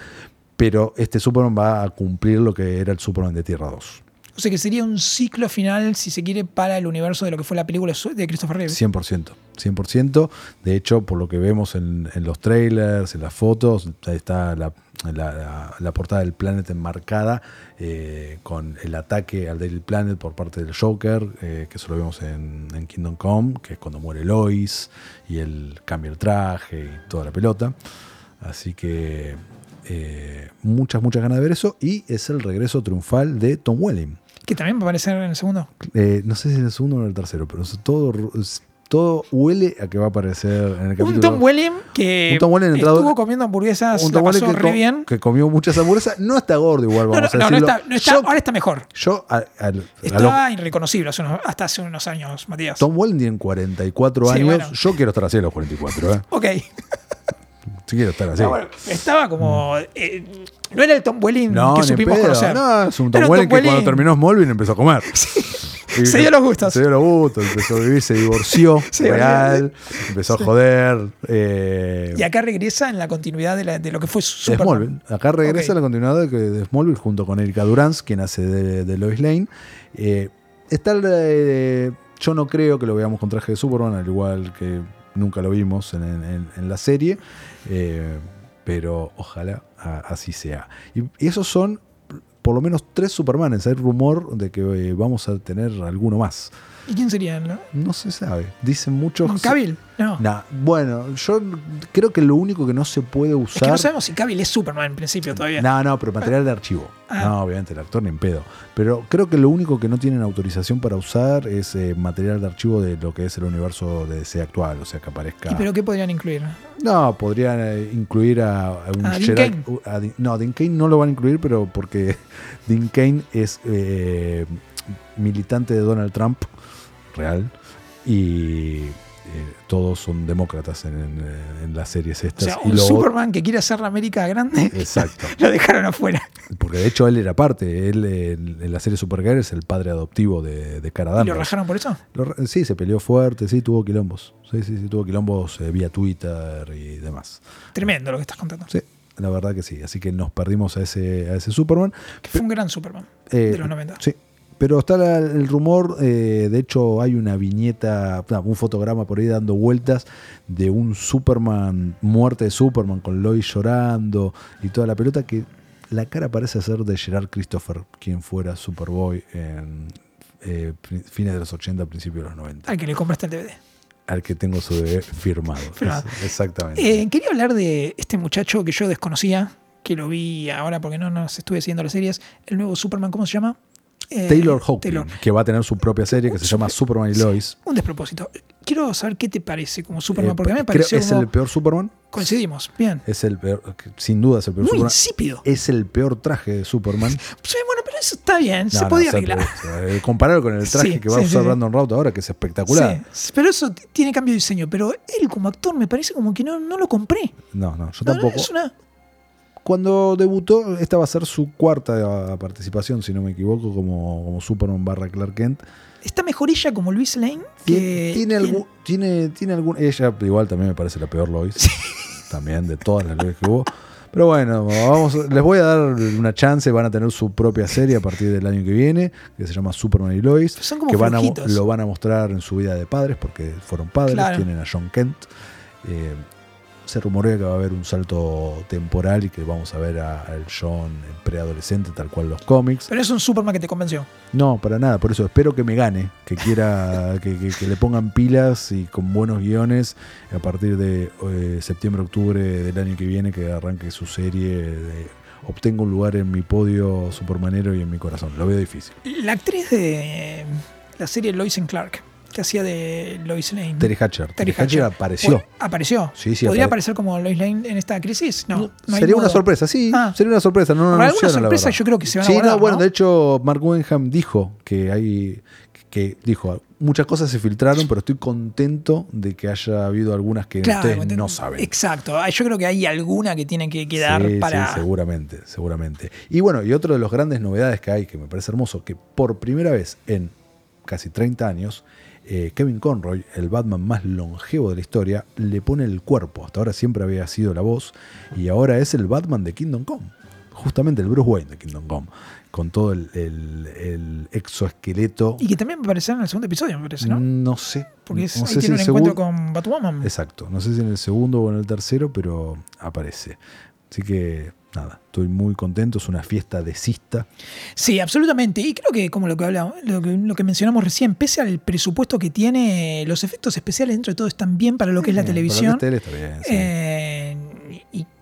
Speaker 1: pero este Superman va a cumplir lo que era el Superman de Tierra 2.
Speaker 2: O sea que sería un ciclo final, si se quiere, para el universo de lo que fue la película de Christopher Reeve.
Speaker 1: 100%. 100%. De hecho, por lo que vemos en, en los trailers, en las fotos, ahí está la, la- la- la portada del Planet enmarcada eh, con el ataque al Daily Planet por parte del Joker, eh, que eso lo vemos en, en Kingdom Come, que es cuando muere Lois y él cambia el traje y toda la pelota. Así que eh, muchas, muchas ganas de ver eso. Y es el regreso triunfal de Tom Welling.
Speaker 2: Que también va a aparecer en el segundo.
Speaker 1: Eh, no sé si en el segundo o en el tercero, pero todo, todo huele a que va a aparecer en el capítulo.
Speaker 2: Un Tom Welling que
Speaker 1: Un Tom Welling entrado-
Speaker 2: estuvo comiendo hamburguesas,
Speaker 1: un
Speaker 2: la
Speaker 1: Tom
Speaker 2: pasó
Speaker 1: que,
Speaker 2: re
Speaker 1: com-
Speaker 2: bien.
Speaker 1: que comió muchas hamburguesas. No está gordo igual, vamos
Speaker 2: no,
Speaker 1: a
Speaker 2: no,
Speaker 1: decirlo.
Speaker 2: está, no está-
Speaker 1: yo,
Speaker 2: ahora está mejor.
Speaker 1: yo a- a- a los-
Speaker 2: Estaba irreconocible hace unos- hasta hace unos años, Matías.
Speaker 1: Tom Welling tiene 44
Speaker 2: Sí,
Speaker 1: años.
Speaker 2: bueno.
Speaker 1: Yo quiero estar así a los 44, ¿eh?
Speaker 2: Ok. [LAUGHS]
Speaker 1: Sí quiero estar así.
Speaker 2: No, bueno, estaba como. eh, no era el Tom Welling
Speaker 1: No,
Speaker 2: que supimos
Speaker 1: pedo.
Speaker 2: conocer.
Speaker 1: No, es un Tom Welling que cuando terminó Smallville empezó a comer. [LAUGHS] Y
Speaker 2: Se dio los gustos.
Speaker 1: Se dio los gustos, empezó a vivir, se divorció, [LAUGHS]
Speaker 2: Sí,
Speaker 1: real, empezó a joder. eh,
Speaker 2: Y acá regresa en la continuidad de, la- de lo que fue Superman.
Speaker 1: Smallville. Acá regresa la continuidad de, Smallville junto con Erika Durance, quien hace de, de Lois Lane. Eh, está el, eh, yo no creo que lo veamos con traje de Superman, al igual que nunca lo vimos en, la serie. eh, pero ojalá así sea. Y esos son por lo menos tres Supermanes. Hay rumor de que eh, vamos a tener alguno más.
Speaker 2: ¿Y quién sería? ¿No?
Speaker 1: No se sabe. Dicen muchos.
Speaker 2: ¿Cavill? No.
Speaker 1: Nah, bueno, yo creo que lo único que no se puede
Speaker 2: Es
Speaker 1: usar.
Speaker 2: que no sabemos si Cavill es Superman en principio todavía.
Speaker 1: No, no, pero material de archivo.
Speaker 2: Ah.
Speaker 1: No, obviamente, el actor ni en pedo. Pero creo que lo único que no tienen autorización para usar es eh, material de archivo de lo que es el universo de DC actual. O sea, que aparezca.
Speaker 2: ¿Y pero qué podrían incluir?
Speaker 1: No, podrían eh, incluir a, a un
Speaker 2: A Dean Cain.
Speaker 1: a no, Dean Kane no lo van a incluir, pero porque Dean Kane es eh, militante de Donald Trump, real. Y eh, todos son demócratas en, en- en las series
Speaker 2: O
Speaker 1: estas.
Speaker 2: sea,
Speaker 1: y
Speaker 2: un
Speaker 1: lo-
Speaker 2: Superman que quiere hacer la América grande,
Speaker 1: Exacto. [LAUGHS]
Speaker 2: lo dejaron afuera.
Speaker 1: Porque de hecho él era parte, él en, la serie Supergirl es el padre adoptivo de, de Cara
Speaker 2: ¿Y lo rajaron por eso?
Speaker 1: Lo sí, se peleó fuerte, sí, tuvo quilombos. Sí, sí, sí, tuvo quilombos eh, vía Twitter y demás.
Speaker 2: Tremendo lo que estás contando.
Speaker 1: Sí, la verdad que sí. Así que nos perdimos a ese, a ese Superman.
Speaker 2: Que fue un gran Superman
Speaker 1: Eh,
Speaker 2: de los 90.
Speaker 1: Sí. Pero está la- el rumor, eh, de hecho hay una viñeta, un fotograma por ahí dando vueltas de un Superman, muerte de Superman con Lois llorando y toda la pelota que la cara parece ser de Gerard Christopher, quien fuera Superboy en eh, fines de los 80, principios de los 90,
Speaker 2: Al que le compraste el DVD.
Speaker 1: Al que tengo su DVD firmado. [LAUGHS] Exactamente.
Speaker 2: Eh, quería hablar de este muchacho que yo desconocía, que lo vi ahora porque no nos estuve siguiendo las series. El nuevo Superman, ¿cómo se llama? Eh,
Speaker 1: Taylor
Speaker 2: Taylor.
Speaker 1: que va a tener su propia serie que se llama Superman y Lois.
Speaker 2: Un despropósito. Quiero saber qué te parece como Superman,
Speaker 1: Eh,
Speaker 2: porque a mí me pareció
Speaker 1: ¿Es
Speaker 2: como-
Speaker 1: el peor Superman?
Speaker 2: Coincidimos, bien.
Speaker 1: Es el peor, sin duda es el peor
Speaker 2: Muy
Speaker 1: Superman.
Speaker 2: insípido.
Speaker 1: Es el peor traje de Superman. [LAUGHS]
Speaker 2: Sí, bueno, pero eso está bien,
Speaker 1: No,
Speaker 2: se podía arreglar.
Speaker 1: eh, compararlo con el traje
Speaker 2: Sí,
Speaker 1: que va a usar
Speaker 2: sí.
Speaker 1: Brandon Routh ahora, que es espectacular.
Speaker 2: Sí, pero eso tiene cambio de diseño. Pero él como actor me parece como que no, no lo compré.
Speaker 1: No, no, yo tampoco.
Speaker 2: es una-
Speaker 1: Cuando debutó, esta va a ser su cuarta participación, si no me equivoco, como, como Superman barra Clark Kent.
Speaker 2: Está mejor ella como Luis Lane
Speaker 1: Tiene,
Speaker 2: que...
Speaker 1: tiene, algún, tiene, tiene algún. Ella igual también me parece la peor Lois. También, de todas las Lois que hubo. Pero bueno, vamos, les voy a dar una chance, van a tener su propia serie a partir del año que viene, que se llama Superman y Lois,
Speaker 2: Son como
Speaker 1: que van a, lo van a mostrar en su vida de padres, porque fueron padres,
Speaker 2: Claro.
Speaker 1: tienen a John Kent. Eh, se rumorea que va a haber un salto temporal y que vamos a ver a- al John preadolescente, tal cual los cómics.
Speaker 2: Pero es un Superman que te convenció.
Speaker 1: No, para nada, por eso espero que me gane, que quiera [LAUGHS] que, que- que le pongan pilas y con buenos guiones a partir de eh, septiembre, octubre del año que viene, que arranque su serie, de- obtenga un lugar en mi podio supermanero y en mi corazón. Lo veo difícil.
Speaker 2: La actriz de la serie Lois and Clark, que hacía de Lois Lane.
Speaker 1: Terry Hatcher.
Speaker 2: Terry
Speaker 1: Hatcher
Speaker 2: Hatcher.
Speaker 1: apareció.
Speaker 2: ¿Pu- ¿Apareció?
Speaker 1: Sí, sí,
Speaker 2: ¿Podría
Speaker 1: apare-
Speaker 2: aparecer como Lois Lane en esta crisis? No.
Speaker 1: sería una sorpresa, sí,
Speaker 2: Ah.
Speaker 1: sería una sorpresa. No, no
Speaker 2: alguna sorpresa, yo creo que se van a
Speaker 1: Sí,
Speaker 2: guardar,
Speaker 1: no, bueno,
Speaker 2: ¿no?
Speaker 1: de hecho, Mark Wenham dijo que hay. que dijo, muchas cosas se filtraron, pero estoy contento de que haya habido algunas que
Speaker 2: Claro,
Speaker 1: ustedes no saben.
Speaker 2: Exacto. Ah, Yo creo que hay alguna que tiene que quedar
Speaker 1: Sí,
Speaker 2: para.
Speaker 1: sí, seguramente, seguramente. Y bueno, y otro de los grandes novedades que hay, que me parece hermoso, que por primera vez en casi 30 años, eh, Kevin Conroy, el Batman más longevo de la historia, le pone el cuerpo. Hasta ahora siempre había sido la voz, y ahora es el Batman de Kingdom Come. Justamente el Bruce Wayne de Kingdom Come. Con todo el, el- el exoesqueleto.
Speaker 2: Y que también va a aparecer en el segundo episodio, me parece, ¿no?
Speaker 1: No sé.
Speaker 2: Porque es-
Speaker 1: no
Speaker 2: ahí
Speaker 1: sé
Speaker 2: tiene un
Speaker 1: el
Speaker 2: encuentro con Batwoman.
Speaker 1: Exacto. No sé si en el segundo o en el tercero, pero aparece. Así que nada, estoy muy contento. Es una fiesta de cista.
Speaker 2: Sí, absolutamente. Y creo que, como lo que hablamos, lo que, lo que mencionamos recién, pese al presupuesto que tiene, los efectos especiales dentro de todo están bien para lo que es la
Speaker 1: para
Speaker 2: televisión.
Speaker 1: lo que es tele está bien, sí.
Speaker 2: Eh,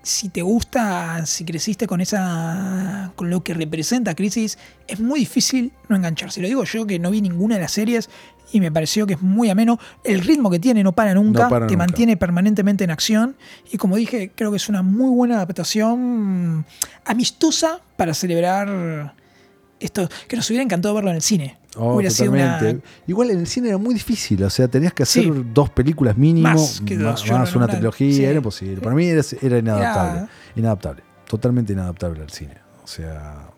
Speaker 2: si te gusta, si creciste con esa con lo que representa Crisis, es muy difícil no engancharse. Lo digo yo que no vi ninguna de las series y me pareció que es muy ameno. El ritmo que tiene no para nunca,
Speaker 1: No para
Speaker 2: te
Speaker 1: nunca.
Speaker 2: mantiene permanentemente en acción. Y como dije, creo que es una muy buena adaptación amistosa para celebrar esto. Que nos hubiera encantado verlo en el cine.
Speaker 1: Oh,
Speaker 2: hubiera sido
Speaker 1: totalmente.
Speaker 2: una.
Speaker 1: Igual en el cine era muy difícil, o sea, tenías que hacer
Speaker 2: Sí.
Speaker 1: dos películas mínimo,
Speaker 2: Más que dos,
Speaker 1: más,
Speaker 2: yo
Speaker 1: más
Speaker 2: no-
Speaker 1: una trilogía,
Speaker 2: sí.
Speaker 1: era imposible. Para mí era, era inadaptable,
Speaker 2: Era-
Speaker 1: inadaptable, totalmente inadaptable al cine. O sea,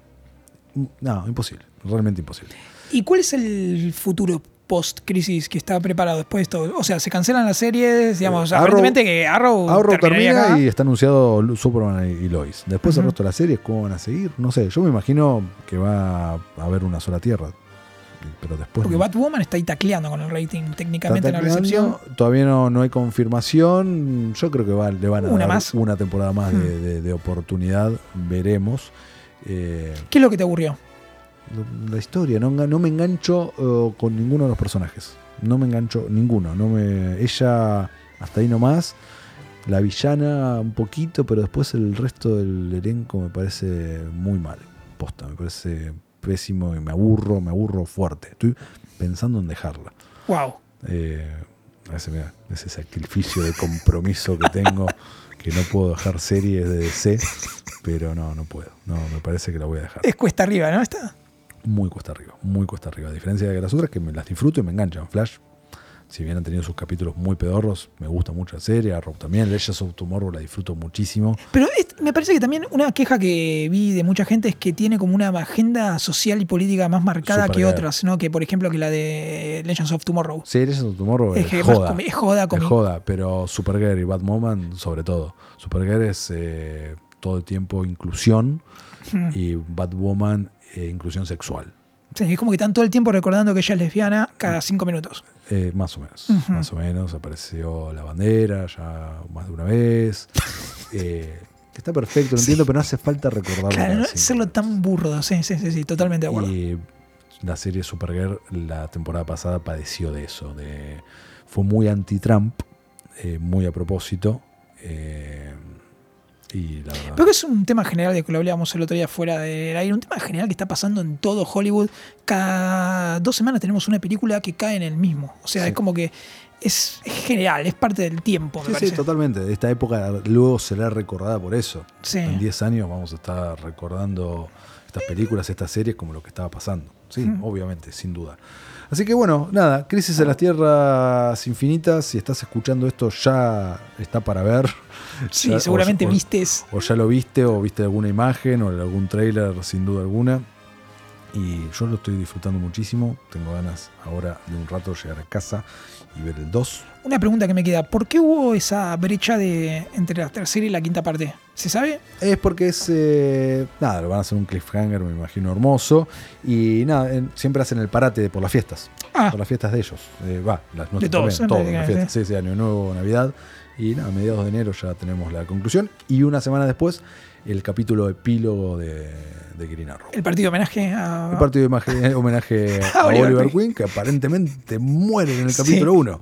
Speaker 1: no, imposible, realmente imposible.
Speaker 2: ¿Y cuál es el futuro post-crisis que está preparado después de esto? O sea, se cancelan las series, digamos,
Speaker 1: Eh, Arrow-
Speaker 2: aparentemente que Arrow,
Speaker 1: Arrow
Speaker 2: terminaría
Speaker 1: termina
Speaker 2: acá.
Speaker 1: y está anunciado Lu- Superman y y Lois. Después el resto de las series, ¿cómo van a seguir? No sé, yo me imagino que va a haber una sola Tierra. Pero después
Speaker 2: Porque
Speaker 1: no.
Speaker 2: Batwoman está ahí tacleando con el rating técnicamente en la recepción.
Speaker 1: Todavía no, no hay confirmación. Yo creo que va- le van a
Speaker 2: Una
Speaker 1: dar
Speaker 2: más.
Speaker 1: una temporada más de,
Speaker 2: Hmm.
Speaker 1: de- de oportunidad. Veremos. Eh,
Speaker 2: ¿Qué es lo que te aburrió?
Speaker 1: la historia, no, no me engancho eh, con ninguno de los personajes. No me engancho ninguno. No me, ella, hasta ahí nomás. La villana un poquito, pero después el resto del elenco me parece muy mal. Posta, me parece pésimo y me aburro, me aburro fuerte. Estoy pensando en dejarla.
Speaker 2: Wow.
Speaker 1: Eh, ese, mira, ese sacrificio de compromiso que tengo, que no puedo dejar series de DC, pero no, no puedo. No, me parece que la voy a dejar.
Speaker 2: Es cuesta arriba, ¿no? Está.
Speaker 1: Muy cuesta arriba, muy cuesta arriba. A diferencia de que las otras que me las disfruto y me enganchan. Flash, si bien han tenido sus capítulos muy pedorros, me gusta mucho la serie. Arrow también. Legends of Tomorrow la disfruto muchísimo.
Speaker 2: Pero es- me parece que también una queja que vi de mucha gente es que tiene como una agenda social y política más marcada que otras, ¿no? Que por ejemplo que la de Legends of Tomorrow.
Speaker 1: Sí, Legends of Tomorrow es, joda.
Speaker 2: es joda
Speaker 1: Es joda, pero Supergirl y Batwoman sobre todo. Supergirl es eh, todo el tiempo inclusión
Speaker 2: Hmm.
Speaker 1: y Batwoman eh, inclusión sexual.
Speaker 2: Sí, es como que están todo el tiempo recordando que ella es lesbiana cada cinco minutos.
Speaker 1: Eh, más o menos. Más o menos. Apareció la bandera ya más de una vez. [LAUGHS] Eh, está perfecto, lo entiendo, pero no hace falta recordarlo.
Speaker 2: Claro, no hacerlo tan burdo. Sí, sí, sí, sí, totalmente de acuerdo.
Speaker 1: Y la serie Supergirl la temporada pasada padeció de eso. De, fue muy anti-Trump, eh, muy a propósito. eh, y la verdad.
Speaker 2: Creo que es un tema general de que lo hablábamos el otro día fuera del aire, un tema general que está pasando en todo Hollywood. Cada dos semanas tenemos una película que cae en el mismo. O sea,
Speaker 1: Sí.
Speaker 2: es como que es, es general, es parte del tiempo, me
Speaker 1: Sí, sí,
Speaker 2: parece.
Speaker 1: totalmente. Esta época luego será recordada por eso.
Speaker 2: Sí.
Speaker 1: En 10 años vamos a estar recordando estas películas, estas series como lo que estaba pasando. Sí,
Speaker 2: Mm.
Speaker 1: obviamente, sin duda. Así que bueno, nada, Crisis en las Tierras Infinitas, si estás escuchando esto ya está para ver.
Speaker 2: Sí,
Speaker 1: Ya-
Speaker 2: seguramente
Speaker 1: o-
Speaker 2: vistes.
Speaker 1: O ya lo viste, o viste alguna imagen, o algún trailer, sin duda alguna. Y yo lo estoy disfrutando muchísimo. Tengo ganas ahora de un rato llegar a casa y ver el 2.
Speaker 2: Una pregunta que me queda: ¿por qué hubo esa brecha de, entre la tercera y la quinta parte? ¿Se sabe?
Speaker 1: Es porque es. eh, nada, lo van a hacer un cliffhanger, me imagino, hermoso. Y nada, en- siempre hacen el parate por las fiestas.
Speaker 2: Ah,
Speaker 1: Por las fiestas de ellos. Eh, Va, las nuestras
Speaker 2: todos,
Speaker 1: también, todas
Speaker 2: en
Speaker 1: las fiestas. Sí, sí, Año Nuevo, Navidad. Y nada, a mediados de enero ya tenemos la conclusión. Y una semana después el capítulo epílogo de, de Green Arrow.
Speaker 2: El partido de homenaje a.
Speaker 1: El partido de imagen- [LAUGHS] homenaje a,
Speaker 2: A Oliver
Speaker 1: Oliver
Speaker 2: Queen.
Speaker 1: Que aparentemente muere en el capítulo 1.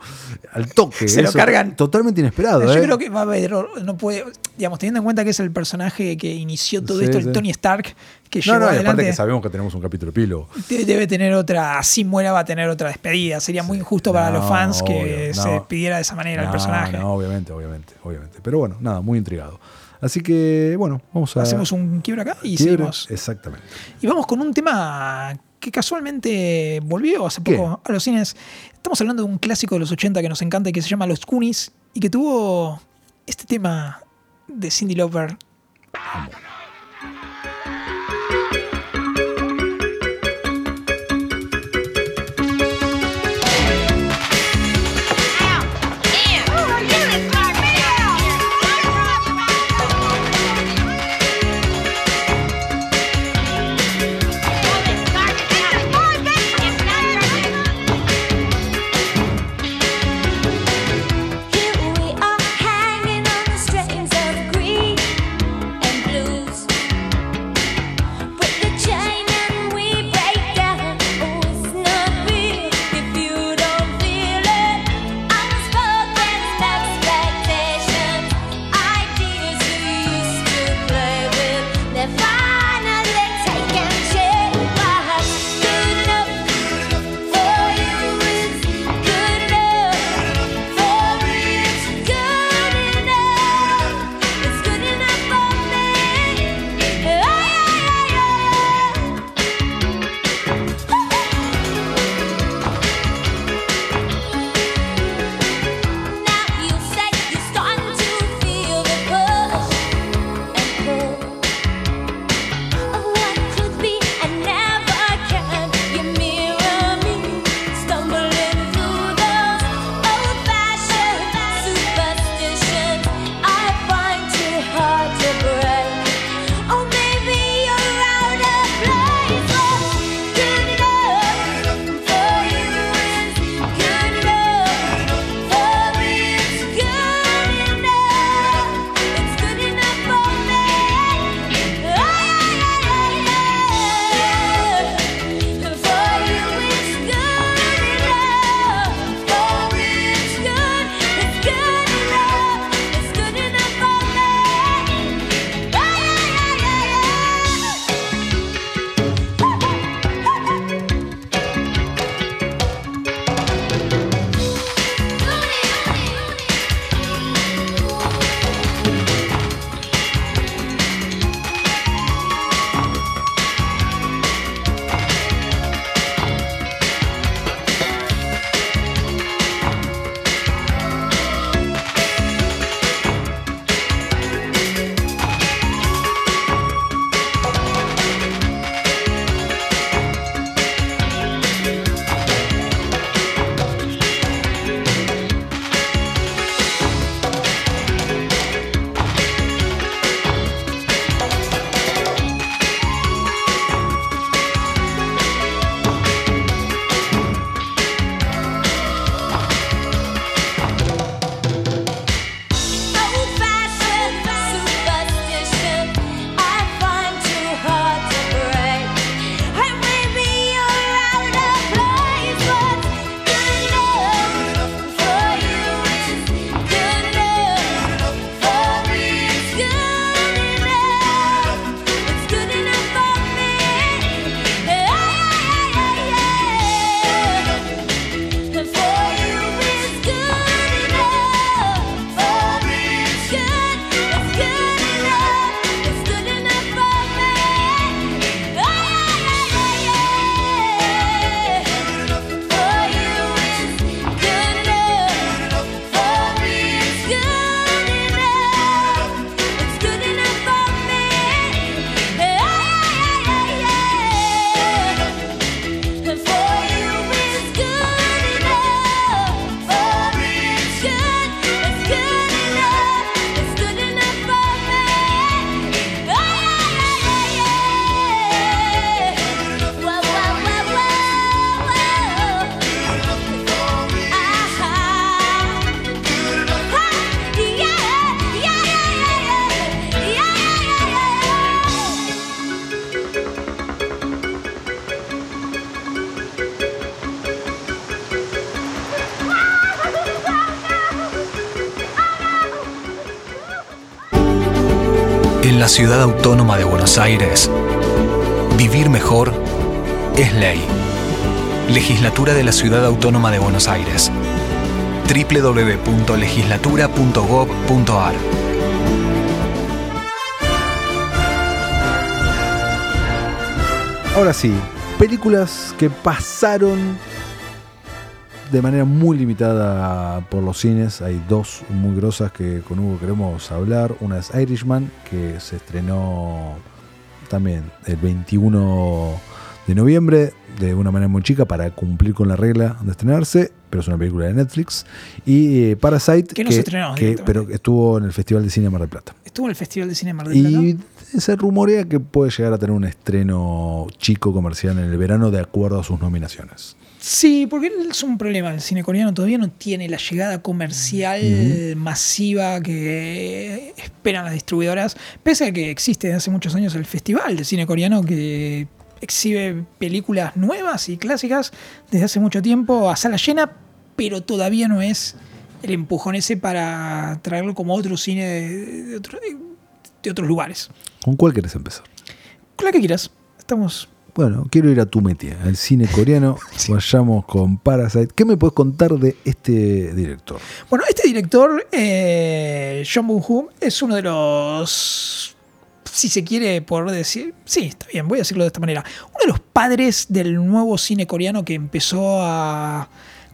Speaker 1: Al toque.
Speaker 2: Se lo cargan.
Speaker 1: Totalmente inesperado.
Speaker 2: Yo
Speaker 1: ¿eh?
Speaker 2: creo que va a haber, no puede, digamos, teniendo en cuenta que es el personaje que inició todo
Speaker 1: Sí,
Speaker 2: esto,
Speaker 1: sí.
Speaker 2: el Tony Stark, que
Speaker 1: No, no, y aparte
Speaker 2: adelante,
Speaker 1: que sabemos que tenemos un capítulo epílogo.
Speaker 2: debe, tener otra, así muera va a tener otra despedida. Sería muy injusto para
Speaker 1: No,
Speaker 2: los fans que se despidiera de esa manera el personaje.
Speaker 1: No, obviamente, obviamente, obviamente. Pero bueno, nada, muy intrigado. Así que, bueno, vamos a.
Speaker 2: Hacemos un quiebra acá y
Speaker 1: quiebre.
Speaker 2: seguimos.
Speaker 1: Exactamente.
Speaker 2: Y vamos con un tema que casualmente volvió hace
Speaker 1: ¿Qué?
Speaker 2: poco a los cines. Estamos hablando de un clásico de los 80 que nos encanta y que se llama Los Goonies y que tuvo este tema de Cindy Lauper.
Speaker 3: Ciudad autónoma de Buenos Aires, vivir mejor es ley. Legislatura de la Ciudad Autónoma de Buenos Aires. www.legislatura.gov.ar
Speaker 1: Ahora sí, películas que pasaron de manera muy limitada por los cines. Hay dos muy grosas que con Hugo queremos hablar. Una es Irishman, que se estrenó también el 21 de noviembre de una manera muy chica para cumplir con la regla de estrenarse, pero es una película de Netflix. Y eh, Parasite,
Speaker 2: Que no se estrenó
Speaker 1: que- pero estuvo en el Festival de Cine de Mar del Plata.
Speaker 2: Estuvo en el Festival de Cine de Mar del Plata.
Speaker 1: Y se rumorea que puede llegar a tener un estreno chico comercial en el verano de acuerdo a sus nominaciones.
Speaker 2: Sí, porque es un problema. El cine coreano todavía no tiene la llegada comercial masiva que esperan las distribuidoras, pese a que existe desde hace muchos años el Festival de Cine Coreano que exhibe películas nuevas y clásicas desde hace mucho tiempo a sala llena, pero todavía no es el empujón ese para traerlo como otro cine de, de otro- de otros lugares.
Speaker 1: ¿Con cuál querés empezar?
Speaker 2: Con la que quieras. Estamos
Speaker 1: Bueno, quiero ir a tu metia, al cine coreano. [LAUGHS] Vayamos con Parasite. ¿Qué me puedes contar de este director?
Speaker 2: Bueno, este director, eh, John Boo-ho, es uno de los, si se quiere por decir, sí, está bien, voy a decirlo de esta manera, uno de los padres del nuevo cine coreano que empezó a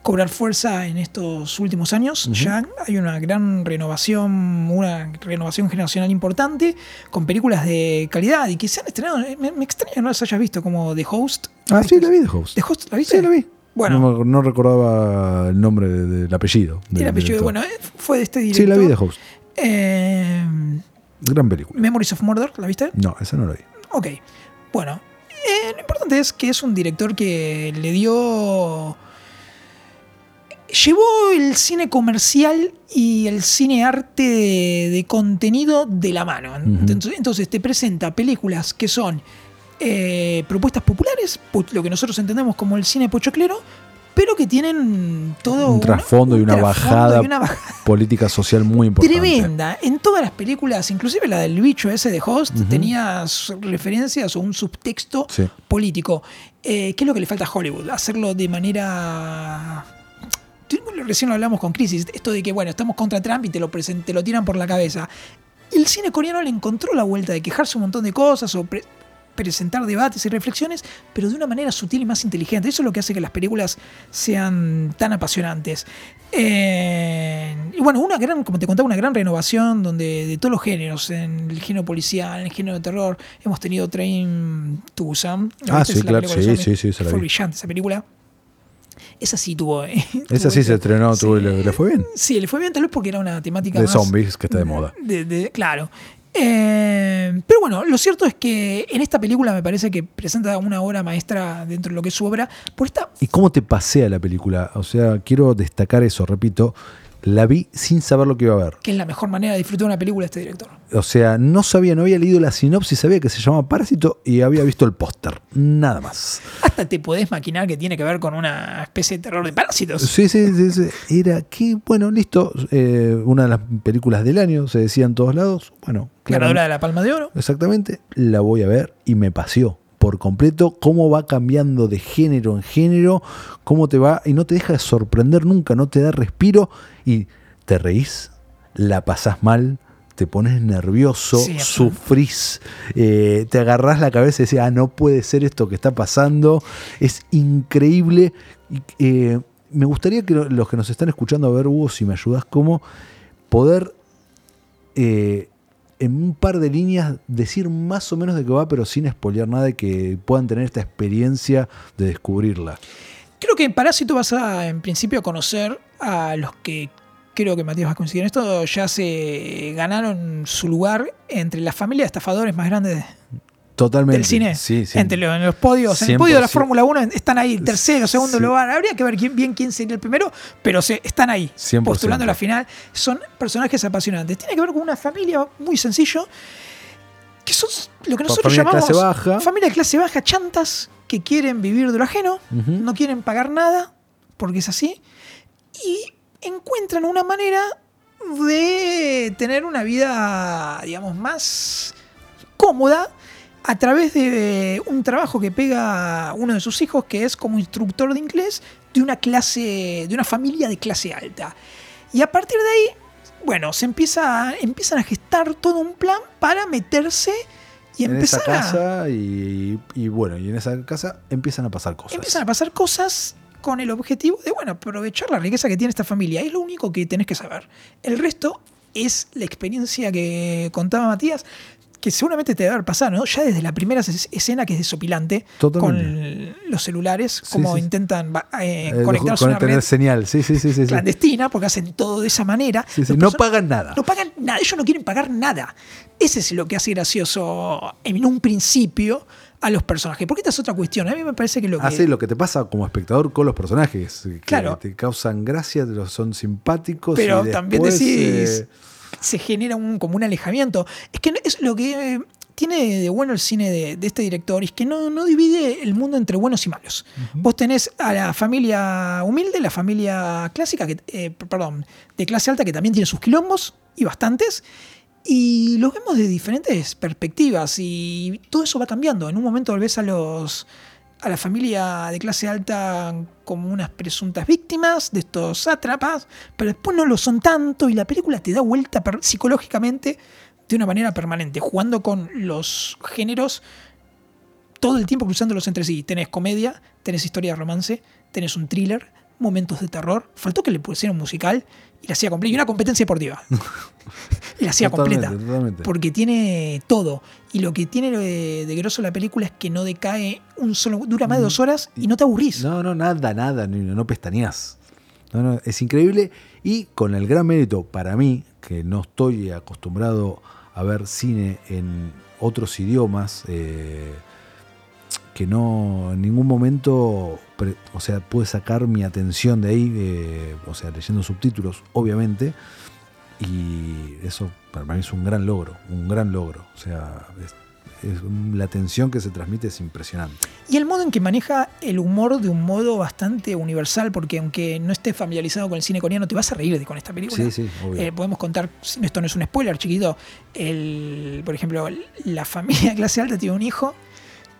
Speaker 2: cobrar fuerza en estos últimos años. Ya hay una gran renovación, una renovación generacional importante, con películas de calidad y que se han estrenado. Me, me extraña que no las hayas visto, como The Host.
Speaker 1: Ah, sí, la vi de Host.
Speaker 2: ¿The Host la viste?
Speaker 1: Sí, la vi.
Speaker 2: Bueno,
Speaker 1: No, no recordaba el nombre de- del apellido. del
Speaker 2: el apellido,
Speaker 1: director.
Speaker 2: bueno, eh, fue de este director.
Speaker 1: Sí, la vi de Host.
Speaker 2: Eh,
Speaker 1: Gran película.
Speaker 2: Memories of Murder, ¿la viste?
Speaker 1: No, esa no la vi.
Speaker 2: Ok. Bueno, eh, lo importante es que es un director que le dio. Llevó el cine comercial y el cine arte de, de contenido de la mano. entonces, entonces te presenta películas que son eh, propuestas populares, po- lo que nosotros entendemos como el cine pochoclero, pero que tienen todo
Speaker 1: Un trasfondo y una
Speaker 2: trasfondo y una bajada
Speaker 1: política social muy importante.
Speaker 2: Tremenda. En todas las películas, inclusive la del bicho ese de Host, tenía referencias o un subtexto
Speaker 1: Sí.
Speaker 2: político. Eh, ¿Qué es lo que le falta a Hollywood? Hacerlo de manera. Recién lo hablamos con Crisis, esto de que, bueno, estamos contra Trump y te lo, presen- te lo tiran por la cabeza. El cine coreano le encontró la vuelta de quejarse un montón de cosas o pre- presentar debates y reflexiones, pero de una manera sutil y más inteligente. Eso es lo que hace que las películas sean tan apasionantes. Eh, y bueno, una gran, como te contaba, una gran renovación donde de todos los géneros, en el género policial, en el género de terror, hemos tenido Train to Busan. ¿La
Speaker 1: Ah, sí, claro, sí, sí, sí, la
Speaker 2: Fue brillante esa película. Esa sí tuvo. eh,
Speaker 1: Esa sí
Speaker 2: este-
Speaker 1: se estrenó, tuvo- le, le fue bien.
Speaker 2: Sí, le fue bien, tal vez porque era una temática
Speaker 1: De
Speaker 2: más-
Speaker 1: zombies, que está de moda.
Speaker 2: de- de- claro. Eh, pero bueno, lo cierto es que en esta película me parece que presenta una obra maestra dentro de lo que es su obra. Por esta.
Speaker 1: ¿Y cómo te pasea la película? O sea, quiero destacar eso, repito. La vi sin saber lo que iba a ver.
Speaker 2: que es la mejor manera de disfrutar una película de este director.
Speaker 1: O sea, no sabía, no había leído la sinopsis, sabía que se llamaba Parásito y había visto el póster. Nada más.
Speaker 2: Hasta te podés maquinar que tiene que ver con una especie de terror de parásitos.
Speaker 1: Sí, sí, sí. sí. Era que, bueno, listo. eh, una de las películas del año, se decía en todos lados. Bueno,
Speaker 2: Ganadora
Speaker 1: claramente-
Speaker 2: de la Palma de Oro.
Speaker 1: Exactamente, la voy a ver y me paseó por completo cómo va cambiando de género en género, cómo te va y no te deja de sorprender nunca, no te da respiro y te reís, la pasás mal, te pones nervioso,
Speaker 2: Sí,
Speaker 1: sufrís, eh, te agarrás la cabeza y decís, ah, no puede ser esto que está pasando, es increíble. Eh, me gustaría que los que nos están escuchando, a ver, Hugo, si me ayudas, cómo poder eh, en un par de líneas decir más o menos de qué va, pero sin spoilear nada y que puedan tener esta experiencia de descubrirla.
Speaker 2: Creo que en Parásito vas a, en principio, a conocer a los que creo que Matías va a coincidir en esto, ya se ganaron su lugar entre la familia de estafadores más grandes
Speaker 1: Totalmente.
Speaker 2: del cine.
Speaker 1: Sí, sí.
Speaker 2: Entre los, en los podios. En el podio de la
Speaker 1: 100%.
Speaker 2: Fórmula 1 están ahí, tercero, segundo
Speaker 1: Sí.
Speaker 2: lugar. Habría que ver quién, bien quién sería el primero, pero se, están ahí,
Speaker 1: 100%.
Speaker 2: postulando la final. Son personajes apasionantes. Tiene que ver con una familia muy sencillo, que son lo que nosotros
Speaker 1: Familia
Speaker 2: llamamos
Speaker 1: clase baja.
Speaker 2: familia de clase baja, chantas, que quieren vivir de lo ajeno, no quieren pagar nada, porque es así, y encuentran una manera de tener una vida, digamos, más cómoda a través de un trabajo que pega uno de sus hijos, que es como instructor de inglés de una clase, de una familia de clase alta. Y a partir de ahí, bueno, se empieza, empiezan a gestar todo un plan para meterse y
Speaker 1: en
Speaker 2: empezar
Speaker 1: esa
Speaker 2: a-
Speaker 1: casa y, y bueno, y en esa casa empiezan a pasar cosas.
Speaker 2: empiezan a pasar cosas con el objetivo de, bueno, aprovechar la riqueza que tiene esta familia. Es lo único que tenés que saber. El resto es la experiencia que contaba Matías, que seguramente te debe haber pasado, ¿no? Ya desde la primera es- escena que es desopilante,
Speaker 1: Totalmente.
Speaker 2: con los celulares,
Speaker 1: Sí,
Speaker 2: como
Speaker 1: sí.
Speaker 2: intentan eh,
Speaker 1: Eh,
Speaker 2: conectarse a una
Speaker 1: tener
Speaker 2: red
Speaker 1: señal, sí,
Speaker 2: clandestina, porque hacen todo de esa manera.
Speaker 1: No pagan nada.
Speaker 2: no pagan nada, ellos no quieren pagar nada. Ese es lo que hace gracioso en un principio a los personajes. Porque esta es otra cuestión. A mí me parece que lo que.
Speaker 1: Hace lo que te pasa como espectador con los personajes. que
Speaker 2: Claro.
Speaker 1: te causan gracia, son simpáticos.
Speaker 2: Pero
Speaker 1: y
Speaker 2: también decís,
Speaker 1: eh,
Speaker 2: se genera un, como un alejamiento. Es que es lo que eh, tiene de bueno el cine de, de este director, es que no, no divide el mundo entre buenos y malos. Vos tenés a la familia humilde, la familia clásica, que, eh, perdón, de clase alta, que también tiene sus quilombos, y bastantes, y los vemos de diferentes perspectivas, y todo eso va cambiando. En un momento volvés a los a la familia de clase alta como unas presuntas víctimas de estos sátrapas, pero después no lo son tanto y la película te da vuelta psicológicamente de una manera permanente, jugando con los géneros todo el tiempo cruzándolos entre sí. Tenés comedia, tenés historia de romance, tenés un thriller, momentos de terror. Faltó que le pusieran un musical y la hacía completa. Y una competencia deportiva. [LAUGHS] y la hacía completa.
Speaker 1: totalmente.
Speaker 2: Porque tiene todo. Y lo que tiene de, de grosso la película es que no decae un solo. dura más de dos horas y no te aburrís.
Speaker 1: No, no, nada, nada, ni- no, pestañeás. No, no, es increíble y con el gran mérito para mí, que no estoy acostumbrado a ver cine en otros idiomas, eh, que no en ningún momento, pre- o sea, pude sacar mi atención de ahí, eh, o sea, leyendo subtítulos, obviamente, y eso para mí es un gran logro, un gran logro. O sea, es- la tensión que se transmite es impresionante.
Speaker 2: Y el modo en que maneja el humor de un modo bastante universal, porque aunque no estés familiarizado con el cine coreano, te vas a reír de con esta película.
Speaker 1: Sí, sí, obvio.
Speaker 2: Eh, podemos contar, esto no es un spoiler, chiquito. El, por ejemplo, la familia de clase alta tiene un hijo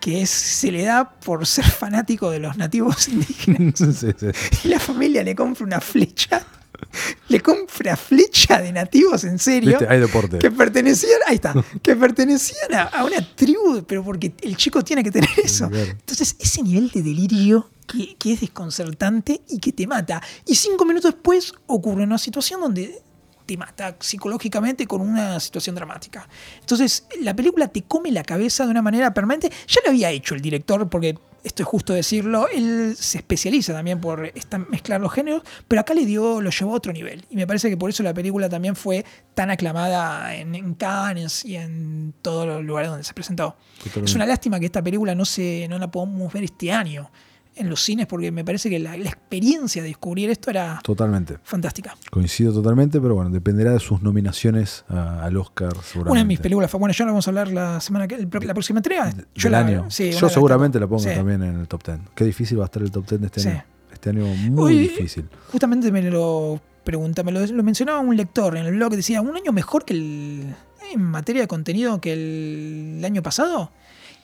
Speaker 2: que es, se le da por ser fanático de los nativos [LAUGHS] indígenas. [LAUGHS]
Speaker 1: Sí, sí.
Speaker 2: y la familia le compra una flecha. [LAUGHS] Le compra flecha de nativos, en serio.
Speaker 1: Viste, hay deporte.
Speaker 2: Que pertenecían, ahí está, [LAUGHS] que pertenecían a, a una tribu, pero porque el chico tiene que tener eso. Entonces, ese nivel de delirio que, que es desconcertante y que te mata. Y cinco minutos después ocurre una situación donde te mata psicológicamente con una situación dramática. Entonces, la película te come la cabeza de una manera permanente. Ya lo había hecho el director, porque esto es justo decirlo, él se especializa también por esta- mezclar los géneros, pero acá le dio, lo llevó a otro nivel. Y me parece que por eso la película también fue tan aclamada en, en Cannes y en todos los lugares donde se presentó. Es una lástima que esta película no, se, no la podamos ver este año en los cines, porque me parece que la, la experiencia de descubrir esto era
Speaker 1: Totalmente.
Speaker 2: fantástica.
Speaker 1: Coincido totalmente, pero bueno, dependerá de sus nominaciones a- al Oscar, seguramente.
Speaker 2: Una de mis películas fue, bueno, ya la vamos a hablar la semana que, la próxima entrega.
Speaker 1: Del
Speaker 2: la-
Speaker 1: año.
Speaker 2: sí,
Speaker 1: Yo seguramente la pongo
Speaker 2: sí.
Speaker 1: también en el top 10. Qué difícil va a estar el top 10 de este
Speaker 2: Sí.
Speaker 1: año. Este año muy
Speaker 2: Uy,
Speaker 1: difícil.
Speaker 2: Justamente me lo pregunta, me lo, lo mencionaba un lector en el blog que decía, un año mejor que el en materia de contenido que el, año pasado.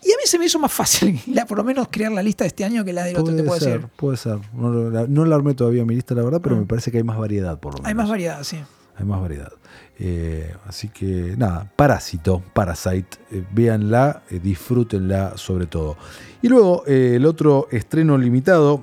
Speaker 2: Y a mí se me hizo más fácil, [LAUGHS] la, por lo menos, crear la lista de este año que la del otro, te
Speaker 1: Puede
Speaker 2: puedo
Speaker 1: ser,
Speaker 2: decir.
Speaker 1: puede ser. No, la, no la armé todavía mi lista, la verdad, pero
Speaker 2: Ah.
Speaker 1: me parece que hay más variedad, por lo menos.
Speaker 2: Hay más variedad, sí.
Speaker 1: Hay más variedad. Eh, así que nada, Parásito, Parasite, eh, véanla, eh, disfrútenla sobre todo. Y luego eh, el otro estreno limitado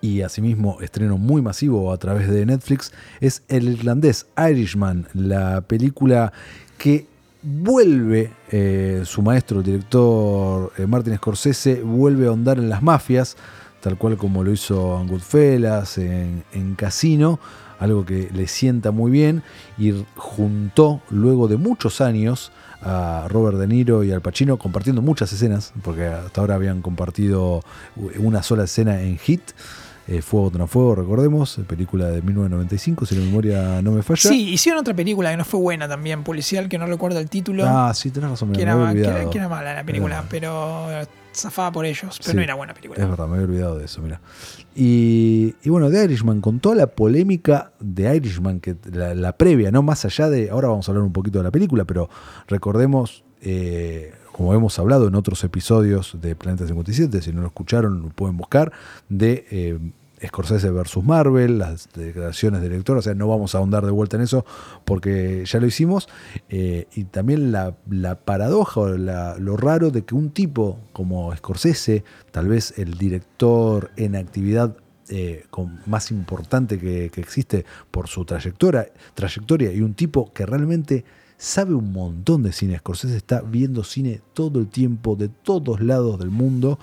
Speaker 1: y asimismo estreno muy masivo a través de Netflix es el irlandés Irishman, la película que vuelve eh, su maestro, el director eh, Martin Scorsese, vuelve a ahondar en las mafias, tal cual como lo hizo en en, en Casino, algo que le sienta muy bien, y juntó luego de muchos años a Robert De Niro y al Pacino compartiendo muchas escenas, porque hasta ahora habían compartido una sola escena en Hit. Eh, Fuego tras Fuego, recordemos, película de 1995, si la memoria no me falla.
Speaker 2: Sí, hicieron otra película que no fue buena también, policial, que no recuerdo el título.
Speaker 1: Ah, sí, tenés razón, me,
Speaker 2: que,
Speaker 1: me
Speaker 2: era, que era-
Speaker 1: olvidado.
Speaker 2: que era mala la película, pero zafaba por ellos, pero
Speaker 1: Sí,
Speaker 2: no era buena película.
Speaker 1: Es verdad, me había olvidado de eso, mira. Y, y bueno, de Irishman, con toda la polémica de Irishman, que la, la previa, ¿no? Más allá de. Ahora vamos a hablar un poquito de la película, pero recordemos eh, como hemos hablado en otros episodios de Planeta 57, si no lo escucharon lo pueden buscar, de eh, Scorsese versus Marvel, las declaraciones del director, o sea, no vamos a ahondar de vuelta en eso porque ya lo hicimos, eh, y también la, la paradoja o la- lo raro de que un tipo como Scorsese, tal vez el director en actividad eh, con- más importante que, que existe por su trayectoria, trayectoria y un tipo que realmente sabe un montón de cine. Scorsese está viendo cine todo el tiempo, de todos lados del mundo,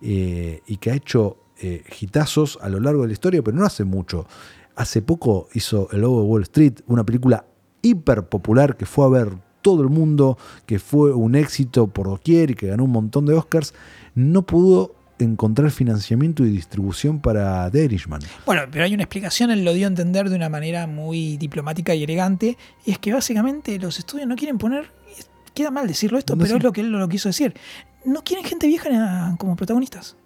Speaker 1: eh, y que ha hecho eh, hitazos a lo largo de la historia, pero no hace mucho. Hace poco hizo El Lobo de Wall Street, una película hiper popular que fue a ver todo el mundo, que fue un éxito por doquier y que ganó un montón de Oscars. No pudo encontrar financiamiento y distribución para The Irishman.
Speaker 2: Bueno, pero hay una explicación, él lo dio a entender de una manera muy diplomática y elegante, y es que básicamente los estudios no quieren poner, queda mal decirlo esto, pero es lo que él lo quiso decir, no quieren gente vieja como protagonistas.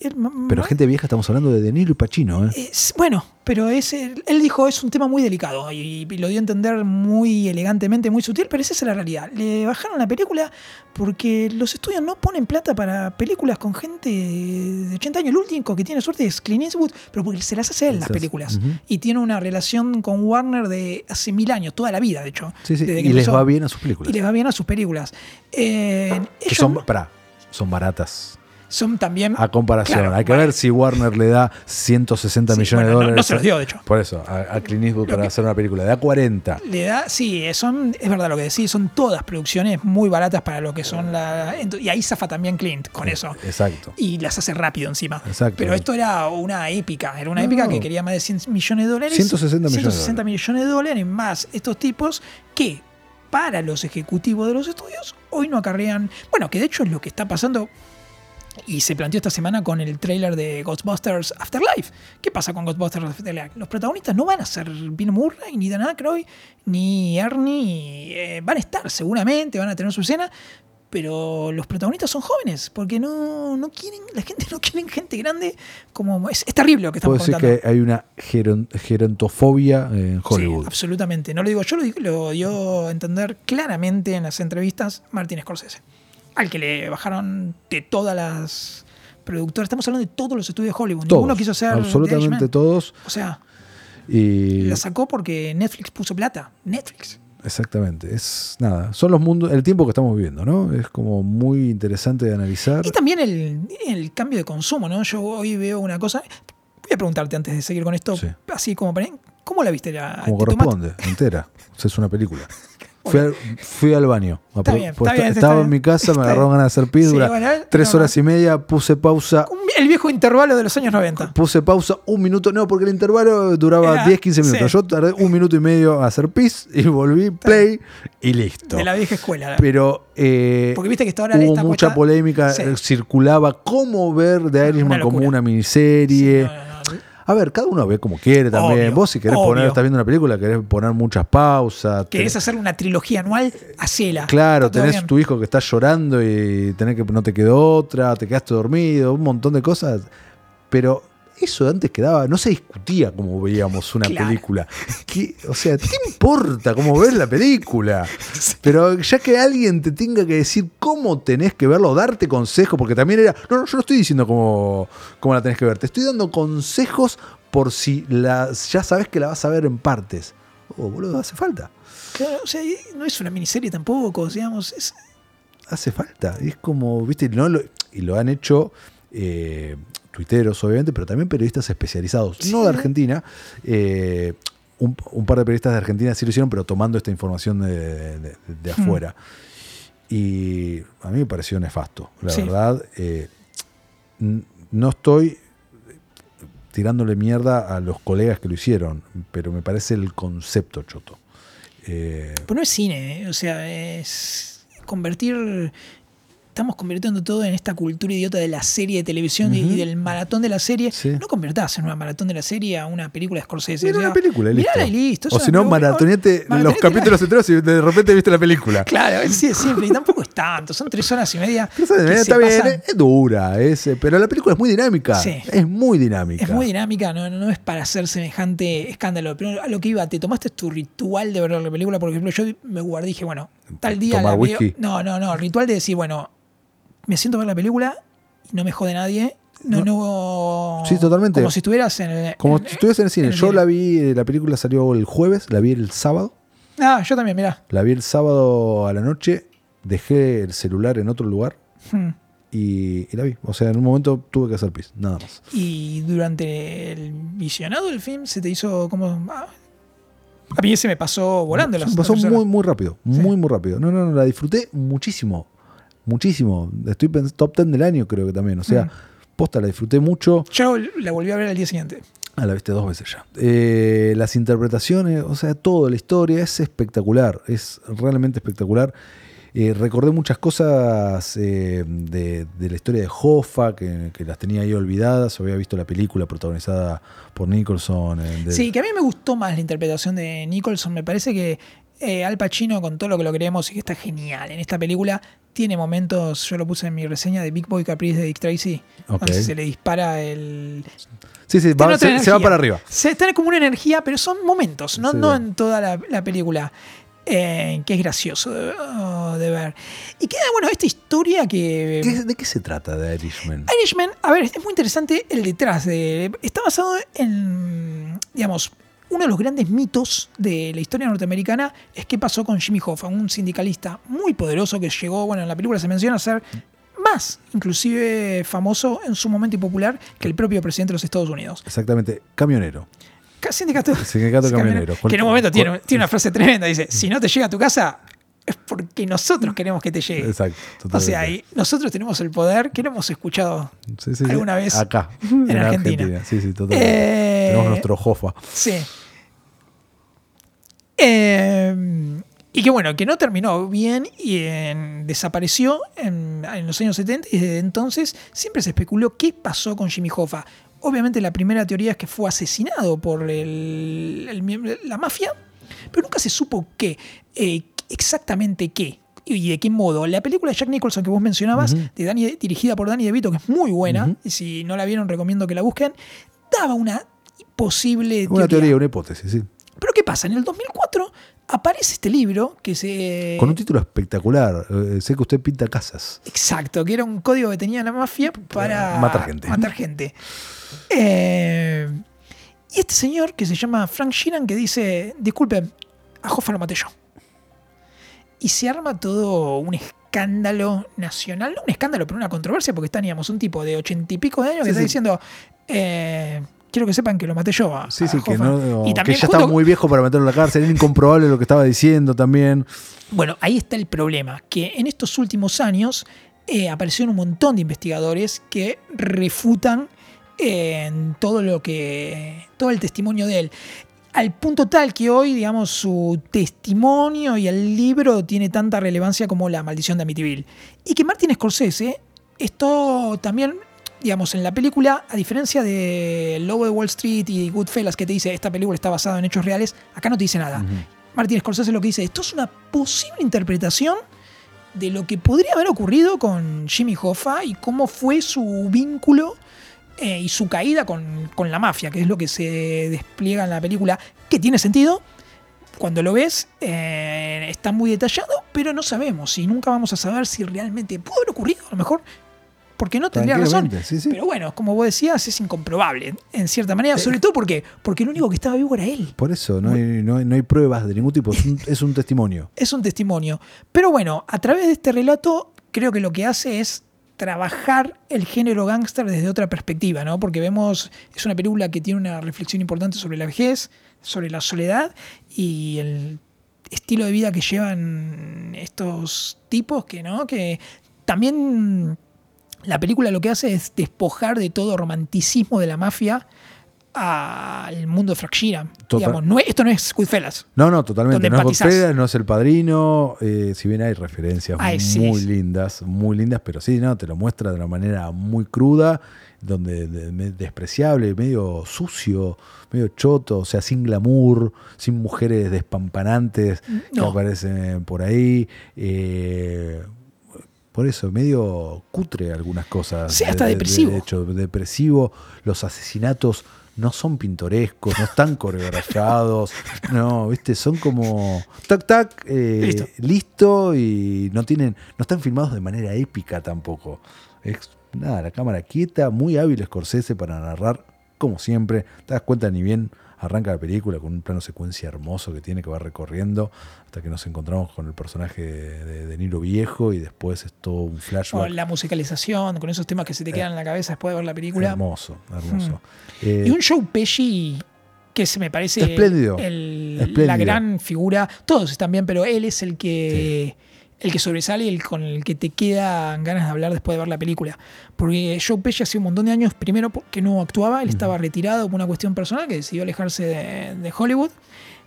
Speaker 2: Él-
Speaker 1: Pero gente vieja, estamos hablando de De Niro y Pacino. ¿eh?
Speaker 2: es- bueno, pero es, él dijo es un tema muy delicado y, y lo dio a entender muy elegantemente, muy sutil, pero esa es la realidad. Le bajaron la película porque los estudios no ponen plata para películas con gente de 80 años. El último que tiene suerte es Clint Eastwood, pero porque se las hace él las películas. Y tiene una relación con Warner de hace mil años, toda la vida, de hecho.
Speaker 1: Sí, sí,
Speaker 2: desde que
Speaker 1: y les va bien a sus películas.
Speaker 2: Y les va bien a sus películas. Eh,
Speaker 1: Que
Speaker 2: ellos
Speaker 1: son, pará, son baratas.
Speaker 2: Son también...
Speaker 1: A comparación,
Speaker 2: Claro,
Speaker 1: hay que
Speaker 2: bueno.
Speaker 1: ver si Warner le da 160
Speaker 2: Sí,
Speaker 1: millones
Speaker 2: bueno,
Speaker 1: de dólares.
Speaker 2: no se los dio, de hecho.
Speaker 1: Por eso, a, a Clint Eastwood para hacer una película. Le da 40.
Speaker 2: Le da, sí, son, es verdad lo que decís, son todas producciones muy baratas para lo que son la. Y ahí zafa también Clint con eso.
Speaker 1: Exacto.
Speaker 2: Y las hace rápido encima.
Speaker 1: Exacto.
Speaker 2: Pero esto era una épica, era una
Speaker 1: No.
Speaker 2: épica que quería más de 100 millones de dólares.
Speaker 1: 160 millones de
Speaker 2: 160 millones de dólares más estos tipos que para los ejecutivos de los estudios hoy no acarrean. Bueno, que de hecho es lo que está pasando. Y se planteó esta semana con el tráiler de Ghostbusters Afterlife. ¿Qué pasa con Ghostbusters Afterlife? Los protagonistas no van a ser Bill Murray, ni Dan Aykroyd, ni Ernie. eh, van a estar seguramente, van a tener su escena. Pero los protagonistas son jóvenes, porque no, no quieren, la gente no quiere gente grande. como Es, es terrible lo que estamos contando.
Speaker 1: que hay una geron- gerontofobia en Hollywood.
Speaker 2: Sí, absolutamente. No lo digo yo, lo, digo- lo dio a entender claramente en las entrevistas Martin Scorsese. Al que le bajaron de todas las productoras. Estamos hablando de todos los estudios de Hollywood.
Speaker 1: todos,
Speaker 2: Ninguno quiso hacer The
Speaker 1: absolutamente todos.
Speaker 2: O sea,
Speaker 1: Y
Speaker 2: la sacó porque Netflix puso plata. Netflix.
Speaker 1: exactamente, es nada, son los mundos, el tiempo que estamos viviendo, ¿no? Es como muy interesante de analizar.
Speaker 2: Y también el, el cambio de consumo, ¿no? Yo hoy veo una cosa. Voy a preguntarte antes de seguir con esto,
Speaker 1: Sí.
Speaker 2: así como para. ¿Cómo la viste? La,
Speaker 1: como
Speaker 2: ¿te tomaste-
Speaker 1: corresponde, entera. O sea, es una película. [LAUGHS] Fui al, fui al baño.
Speaker 2: Está bien, está bien,
Speaker 1: estaba
Speaker 2: está
Speaker 1: en mi casa, me
Speaker 2: Está
Speaker 1: agarraron ganas de hacer pis,
Speaker 2: Sí, bueno,
Speaker 1: tres
Speaker 2: no,
Speaker 1: horas y media, puse pausa,
Speaker 2: El viejo intervalo de los años 90.
Speaker 1: puse pausa un minuto, no, porque el intervalo duraba
Speaker 2: Era-
Speaker 1: 10, 15 minutos.
Speaker 2: sí.
Speaker 1: Yo tardé un minuto y medio a hacer pis y volví, play y listo.
Speaker 2: De la vieja escuela.
Speaker 1: Pero eh,
Speaker 2: Porque viste que hora
Speaker 1: hubo
Speaker 2: está
Speaker 1: mucha polémica,
Speaker 2: Sí.
Speaker 1: eh, circulaba cómo ver The Irishman
Speaker 2: Una
Speaker 1: como una miniserie.
Speaker 2: No.
Speaker 1: A ver, cada uno ve como quiere también.
Speaker 2: Obvio,
Speaker 1: Vos si querés
Speaker 2: obvio.
Speaker 1: poner, estás viendo una película, querés poner muchas pausas.
Speaker 2: ¿Querés
Speaker 1: te-
Speaker 2: hacer una trilogía anual? Hacela.
Speaker 1: Claro, tenés
Speaker 2: bien.
Speaker 1: tu hijo que está llorando y tenés que no te quedó otra, te quedaste dormido, un montón de cosas. Pero eso antes quedaba, no se discutía como veíamos una
Speaker 2: Claro.
Speaker 1: película. [LAUGHS] ¿Qué- o sea, ¿qué importa cómo ves la película? [LAUGHS] Pero ya que alguien te tenga que decir cómo tenés que verlo, darte consejos, porque también era. No, no, yo no estoy diciendo cómo, cómo la tenés que ver, te estoy dando consejos por si la, ya sabes que la vas a ver en partes. Oh, boludo, hace falta.
Speaker 2: Claro, o sea, no es una miniserie tampoco, digamos. Es,
Speaker 1: hace falta. Es como, viste, no lo- y lo han hecho eh, tuiteros, obviamente, pero también periodistas especializados,
Speaker 2: Sí.
Speaker 1: no de Argentina. eh, un, un par de periodistas de Argentina sí lo hicieron, pero tomando esta información de, de- de
Speaker 2: Hmm.
Speaker 1: afuera. Y a mí me pareció nefasto, la
Speaker 2: Sí.
Speaker 1: verdad. eh, no estoy tirándole mierda a los colegas que lo hicieron, pero me parece el concepto choto. Eh,
Speaker 2: pero no es cine, ¿eh? o sea, es convertir. Estamos convirtiendo todo en esta cultura idiota de la serie de televisión y- del maratón de la serie.
Speaker 1: Sí.
Speaker 2: No convertás en una maratón de la serie a una película de Scorsese.
Speaker 1: Mira
Speaker 2: o sea,
Speaker 1: una película listo.
Speaker 2: mirala y listo.
Speaker 1: O si no, maratoneate los capítulos enteros y de repente viste la película.
Speaker 2: Claro, es, simple. Y tampoco es tanto. Son tres horas y media.
Speaker 1: Está
Speaker 2: pasan-
Speaker 1: es, es dura, es, pero la película es muy dinámica.
Speaker 2: Sí.
Speaker 1: Es muy dinámica.
Speaker 2: Es muy dinámica, no, no es para hacer semejante escándalo. Pero a lo que iba, te tomaste tu ritual de ver la película, por ejemplo, yo me guardé y dije, bueno, tal día
Speaker 1: tomar
Speaker 2: la
Speaker 1: whisky.
Speaker 2: No, no, no. El ritual de decir, bueno, me siento a ver la película y no me jode nadie. No, no.
Speaker 1: Sí, totalmente.
Speaker 2: Como si estuvieras en el.
Speaker 1: Como
Speaker 2: en-
Speaker 1: si estuvieras en el cine.
Speaker 2: en el
Speaker 1: Yo
Speaker 2: cine.
Speaker 1: la vi, eh, la película salió el jueves, la vi el sábado.
Speaker 2: Ah, yo también, mirá.
Speaker 1: La vi el sábado a la noche, dejé el celular en otro lugar
Speaker 2: Hmm.
Speaker 1: y, y la vi. O sea, en un momento tuve que hacer pis, nada más.
Speaker 2: Y durante el visionado del film se te hizo como. ah, a mí se me pasó volando.
Speaker 1: Me pasó muy, muy rápido.
Speaker 2: Sí.
Speaker 1: Muy, muy rápido. No, no, no, la disfruté muchísimo. Muchísimo. Estoy top 10 del año, creo que también. O sea,
Speaker 2: Mm.
Speaker 1: posta, la disfruté mucho.
Speaker 2: Yo la volví a ver al día siguiente.
Speaker 1: Ah, la viste dos veces ya. Eh, las interpretaciones, o sea, todo, la historia es espectacular, es realmente espectacular. Eh, recordé muchas cosas eh, de, de la historia de Hoffa, que, que las tenía ahí olvidadas. Había visto la película protagonizada por Nicholson. eh, de-
Speaker 2: Sí, que a mí me gustó más la interpretación de Nicholson. Me parece que eh, Al Pacino, con todo lo que lo queremos y que está genial en esta película, tiene momentos, yo lo puse en mi reseña de Big Boy Caprice de Dick Tracy,
Speaker 1: Ok.
Speaker 2: donde se le dispara el...
Speaker 1: Sí, sí, va- se, se va para arriba.
Speaker 2: Se tiene como una energía, pero son momentos, no,
Speaker 1: Sí,
Speaker 2: no en toda la, la película. Eh, que es gracioso de, oh, de ver. Y queda, bueno, esta historia que...
Speaker 1: ¿Qué- ¿De qué se trata de Irishman?
Speaker 2: Irishman, a ver, es muy interesante el detrás de. Está basado en, digamos, uno de los grandes mitos de la historia norteamericana es qué pasó con Jimmy Hoffa, un sindicalista muy poderoso que llegó, bueno, en la película se menciona a ser más, inclusive famoso en su momento y popular que el propio presidente de los Estados Unidos.
Speaker 1: Exactamente, camionero.
Speaker 2: Ca- Sindicato,
Speaker 1: Sindicato camionero.
Speaker 2: Que en un momento tiene, tiene una frase tremenda, dice, si no te llega a tu casa es porque nosotros queremos que te llegue.
Speaker 1: Exacto.
Speaker 2: O sea, y nosotros tenemos el poder que lo hemos escuchado
Speaker 1: Sí, sí, sí.
Speaker 2: alguna vez
Speaker 1: Acá,
Speaker 2: en Argentina.
Speaker 1: Sí, sí, totalmente.
Speaker 2: Eh,
Speaker 1: Tenemos nuestro Hoffa.
Speaker 2: Sí. Eh, y que bueno, que no terminó bien y en- desapareció en, en los años 70 y desde entonces siempre se especuló qué pasó con Jimmy Hoffa. Obviamente la primera teoría es que fue asesinado por el- la mafia, pero nunca se supo qué, eh, exactamente qué y de qué modo. La película de Jack Nicholson que vos mencionabas, de Danny- dirigida por Danny DeVito, que es muy buena, y si no la vieron recomiendo que la busquen, daba una posible
Speaker 1: Una teoría, una hipótesis, sí.
Speaker 2: pero ¿qué pasa? En el 2004 aparece este libro que se...
Speaker 1: Con un título espectacular. Eh, sé que usted pinta casas.
Speaker 2: Exacto, que era un código que tenía la mafia para
Speaker 1: Matar gente.
Speaker 2: matar gente. Eh, y este señor que se llama Frank Sheeran que dice, disculpe, a Hoffa lo maté yo. Y se arma todo un escándalo nacional, no un escándalo, pero una controversia, porque teníamos un tipo de ochenta y pico de años que está
Speaker 1: sí.
Speaker 2: diciendo, eh, quiero que sepan que lo maté yo. a-
Speaker 1: Sí,
Speaker 2: a
Speaker 1: sí, que,
Speaker 2: Hoffa".
Speaker 1: no,
Speaker 2: y
Speaker 1: que ya
Speaker 2: junto-
Speaker 1: está muy viejo para meterlo en la cárcel. Era incomprobable lo que estaba diciendo también.
Speaker 2: Bueno, ahí está el problema, que en estos últimos años eh, aparecieron un montón de investigadores que refutan eh, todo lo que. todo el testimonio de él. Al punto tal que hoy, digamos, su testimonio y el libro tiene tanta relevancia como la maldición de Amityville. Y que Martin Scorsese, esto también, digamos, en la película, a diferencia de Lobo de Wall Street y Goodfellas, que te dice esta película está basada en hechos reales, acá no te dice nada. Martin Scorsese lo que dice, esto es una posible interpretación de lo que podría haber ocurrido con Jimmy Hoffa y cómo fue su vínculo eh, y su caída con, con la mafia, que es lo que se despliega en la película, que tiene sentido. Cuando lo ves, eh, está muy detallado, pero no sabemos y nunca vamos a saber si realmente pudo haber ocurrido, a lo mejor, porque no tendría razón.
Speaker 1: Tranquilamente, sí, sí.
Speaker 2: Pero bueno, como vos decías, es incomprobable, en cierta manera, sobre todo porque, porque el único que estaba vivo era él.
Speaker 1: Por eso, no hay, no hay- no hay pruebas de ningún tipo. Es un, es un testimonio. [LAUGHS]
Speaker 2: es un testimonio. Pero bueno, a través de este relato, creo que lo que hace es trabajar el género gángster desde otra perspectiva, ¿no? Porque vemos, es una película que tiene una reflexión importante sobre la vejez, sobre la soledad y el estilo de vida que llevan estos tipos que, ¿no? Que también la película lo que hace es despojar de todo romanticismo de la mafia al mundo de Frank Sheeran. Digamos, no es- esto no es Goodfellas.
Speaker 1: No, no, totalmente. No es. Goodfellas, no es el padrino. eh, si bien hay referencias
Speaker 2: Ay,
Speaker 1: muy
Speaker 2: sí.
Speaker 1: lindas, muy lindas, pero sí, no, te lo muestra de una manera muy cruda, donde de- despreciable, medio sucio, medio choto, o sea, sin glamour, sin mujeres despampanantes que
Speaker 2: No.
Speaker 1: aparecen por ahí. eh, por eso, medio cutre algunas cosas.
Speaker 2: Sí, hasta depresivo.
Speaker 1: De hecho, depresivo. Los asesinatos no son pintorescos, no están coreografiados, [LAUGHS] no, viste, son como tac tac, eh,
Speaker 2: Listo.
Speaker 1: listo. y no tienen, no están filmados de manera épica tampoco. Es nada, la cámara quieta, muy hábil Scorsese para narrar, como siempre. Te das cuenta ni bien arranca la película con un plano secuencia hermoso que tiene que va recorriendo hasta que nos encontramos con el personaje de, de Niro viejo y después es todo un flashback.
Speaker 2: Con la musicalización, con esos temas que se te quedan en la cabeza después de ver la película.
Speaker 1: Hermoso, hermoso. Eh,
Speaker 2: Y un Joe Pesci que se me parece
Speaker 1: Espléndido.
Speaker 2: el-
Speaker 1: Espléndido.
Speaker 2: la gran figura. Todos están bien, pero él es el que el que sobresale y el con el que te quedan ganas de hablar después de ver la película. Porque Joe Pesci hace un montón de años, primero que no actuaba, él estaba retirado por una cuestión personal que decidió alejarse de, de Hollywood.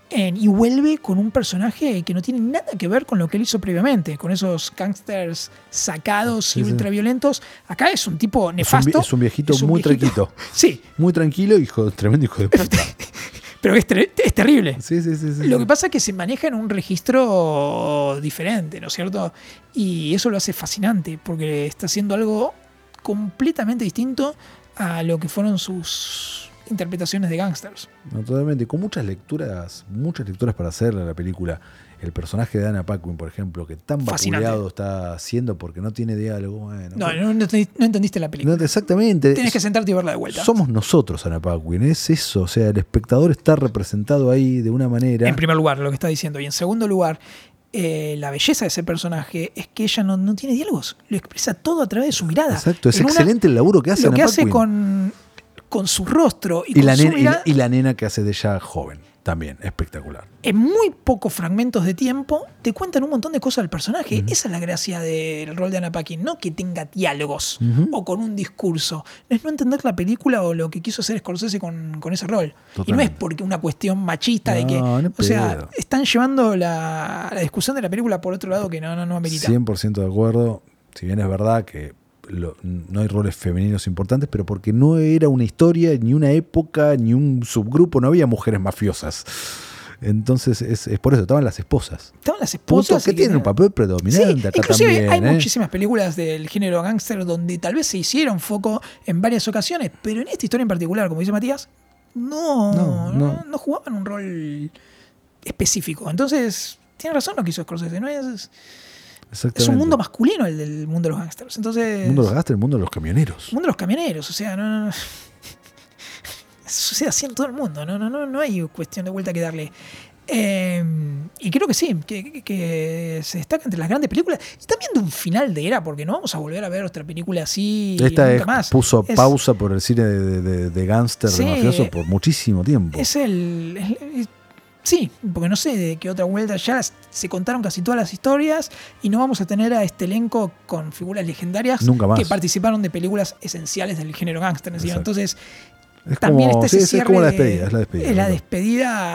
Speaker 2: en- y vuelve con un personaje que no tiene nada que ver con lo que él hizo previamente, con esos gangsters sacados
Speaker 1: Sí,
Speaker 2: y
Speaker 1: sí.
Speaker 2: ultraviolentos. Acá es un tipo
Speaker 1: es, un,
Speaker 2: nefasto.
Speaker 1: es un viejito
Speaker 2: es un
Speaker 1: muy
Speaker 2: viejito-
Speaker 1: tranquilo.
Speaker 2: Sí,
Speaker 1: Muy tranquilo, hijo, tremendo hijo de puta. [LAUGHS]
Speaker 2: pero es, ter- es terrible.
Speaker 1: Sí, sí, sí. sí,
Speaker 2: Lo que pasa es que se maneja en un registro diferente, ¿no es cierto? Y eso lo hace fascinante, porque está haciendo algo completamente distinto a lo que fueron sus interpretaciones de gangsters.
Speaker 1: No, totalmente. Con muchas lecturas, muchas lecturas para hacer la película. El personaje de Anna Paquin, por ejemplo, que tan vapuleado está haciendo porque no tiene diálogo. Bueno,
Speaker 2: No, no, no entendiste- no entendiste la película.
Speaker 1: Exactamente.
Speaker 2: Tienes que sentarte y verla de vuelta.
Speaker 1: Somos nosotros, Anna Paquin. Es eso. O sea, el espectador está representado ahí de una manera.
Speaker 2: En primer lugar, lo que está diciendo. Y en segundo lugar, eh, la belleza de ese personaje es que ella no, no tiene diálogos. Lo expresa todo a través de su mirada.
Speaker 1: Exacto. Es
Speaker 2: En una-
Speaker 1: excelente el laburo que hace
Speaker 2: Lo que hace con, con su rostro y,
Speaker 1: Y
Speaker 2: con
Speaker 1: la,
Speaker 2: su
Speaker 1: nena, y, la,
Speaker 2: mirada,
Speaker 1: y la nena que hace de ella joven. También, espectacular.
Speaker 2: en muy pocos fragmentos de tiempo te cuentan un montón de cosas del personaje. Esa es la gracia del rol de Anna Paquin, no que tenga diálogos o con un discurso. Es no entender la película o lo que quiso hacer Scorsese con, con ese rol. Y no es porque una cuestión machista de que.
Speaker 1: No,
Speaker 2: o sea, están llevando la, la discusión de la película por otro lado que no, no, no amerita.
Speaker 1: 100% de acuerdo. Si bien es verdad que lo- no hay roles femeninos importantes, pero porque no era una historia, ni una época, ni un subgrupo, no había mujeres mafiosas. Entonces es, es por eso, estaban las esposas.
Speaker 2: Estaban las esposas.
Speaker 1: que
Speaker 2: y
Speaker 1: tienen un papel
Speaker 2: Sí,
Speaker 1: predominante acá
Speaker 2: inclusive
Speaker 1: también.
Speaker 2: hay
Speaker 1: ¿eh?
Speaker 2: muchísimas películas del género gángster donde tal vez se hicieron foco en varias ocasiones, pero en esta historia en particular, como dice Matías, no,
Speaker 1: No,
Speaker 2: no,
Speaker 1: no.
Speaker 2: no jugaban un rol específico. Entonces, tiene razón lo que hizo Scorsese, ¿no? Es, es un mundo masculino el del mundo de los gángsters. Entonces,
Speaker 1: El mundo de los gastos, el mundo de los camioneros.
Speaker 2: el mundo de los camioneros, o sea, no, no- [LAUGHS] sucede así en todo el mundo, no, no, no, no hay cuestión de vuelta que darle. Eh, y creo que sí, que, que- se destaca entre las grandes películas y también de un final de era, porque no vamos a volver a ver otra película así
Speaker 1: Esta
Speaker 2: nunca
Speaker 1: es-
Speaker 2: más.
Speaker 1: puso
Speaker 2: Es-
Speaker 1: pausa por el cine de, de, de gángster,
Speaker 2: Sí.
Speaker 1: de mafioso, por muchísimo tiempo.
Speaker 2: Es el. es- sí, porque no sé de qué otra vuelta. Ya se contaron casi todas las historias y no vamos a tener a este elenco con figuras legendarias
Speaker 1: Nunca más.
Speaker 2: que participaron de películas esenciales del género gángster. Entonces,
Speaker 1: Es
Speaker 2: también
Speaker 1: como,
Speaker 2: está ese
Speaker 1: sí, es como la
Speaker 2: de-
Speaker 1: despedida, es la despedida.
Speaker 2: es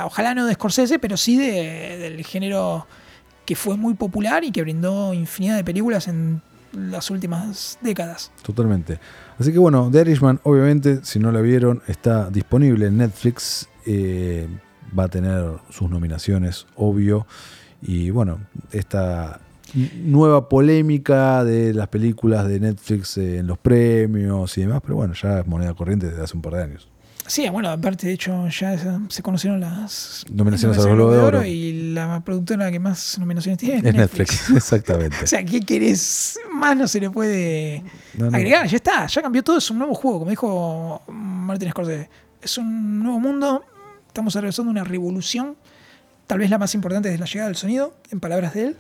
Speaker 2: la ojalá no de Scorsese, pero sí de- del género que fue muy popular y que brindó infinidad de películas en las últimas décadas.
Speaker 1: Totalmente. Así que bueno, The Irishman, obviamente, si no la vieron, está disponible en Netflix. eh, va a tener sus nominaciones, obvio. Y bueno, esta nueva polémica de las películas de Netflix eh, en los premios y demás, pero bueno, ya es moneda corriente desde hace un par de años.
Speaker 2: Sí, bueno, aparte de hecho ya se- conocieron las
Speaker 1: Nominaciones al Globo de Oro.
Speaker 2: y la productora que más nominaciones tiene es
Speaker 1: Es
Speaker 2: Netflix.
Speaker 1: Netflix, [LAUGHS] exactamente. [LAUGHS]
Speaker 2: O sea, ¿qué querés? Más no se le puede
Speaker 1: No, no.
Speaker 2: agregar, ya está, ya cambió todo, es un nuevo juego, como dijo Martin Scorsese. Es un nuevo mundo, estamos atravesando una revolución, tal vez la más importante desde la llegada del sonido, en palabras de él,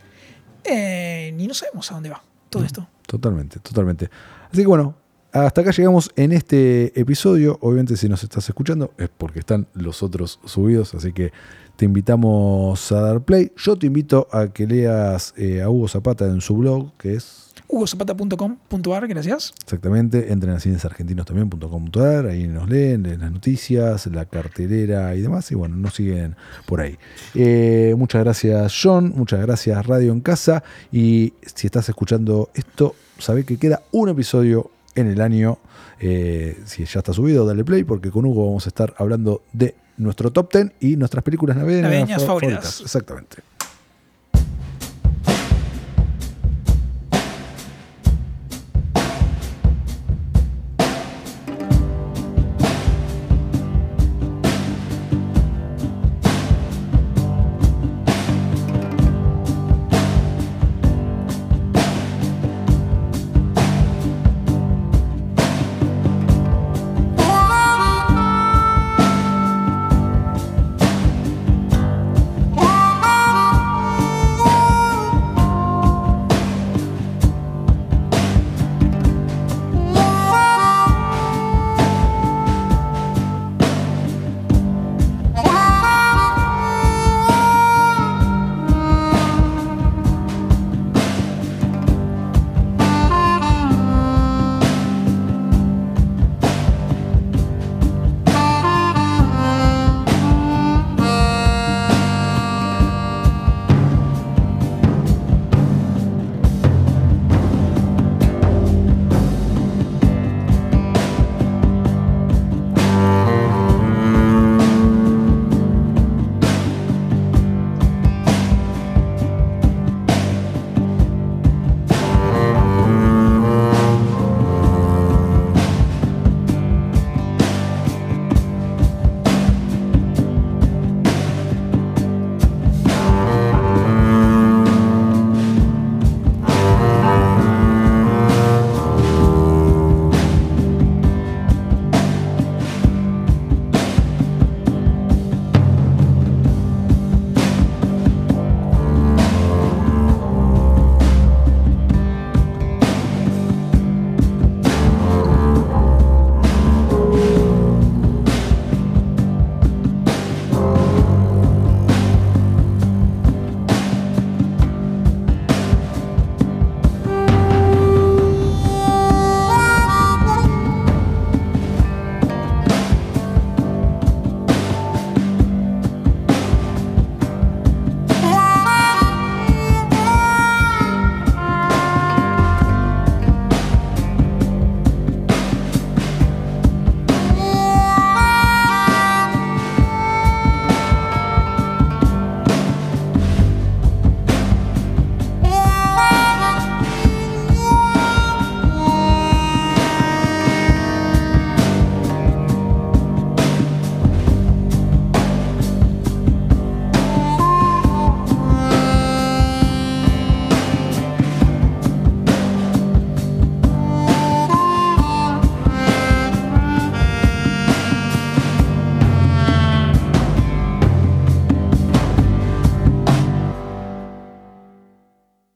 Speaker 2: eh, y no sabemos a dónde va todo esto.
Speaker 1: Totalmente, totalmente. Así que bueno, hasta acá llegamos en este episodio. Obviamente si nos estás escuchando es porque están los otros subidos, así que te invitamos a dar play. Yo te invito a que leas eh, a Hugo Zapata en su blog, que es
Speaker 2: hugozapata.com.ar, gracias.
Speaker 1: exactamente, entren a cinesargentinos.com.ar, ahí nos leen, leen las noticias, la cartelera y demás, y bueno, nos siguen por ahí. Eh, muchas gracias John, muchas gracias Radio en Casa, y si estás escuchando esto, sabe que queda un episodio en el año, eh, si ya está subido, dale play, porque con Hugo vamos a estar hablando de nuestro top 10 y nuestras películas navideñas,
Speaker 2: Navideñas
Speaker 1: fa-
Speaker 2: favoritas.
Speaker 1: Exactamente.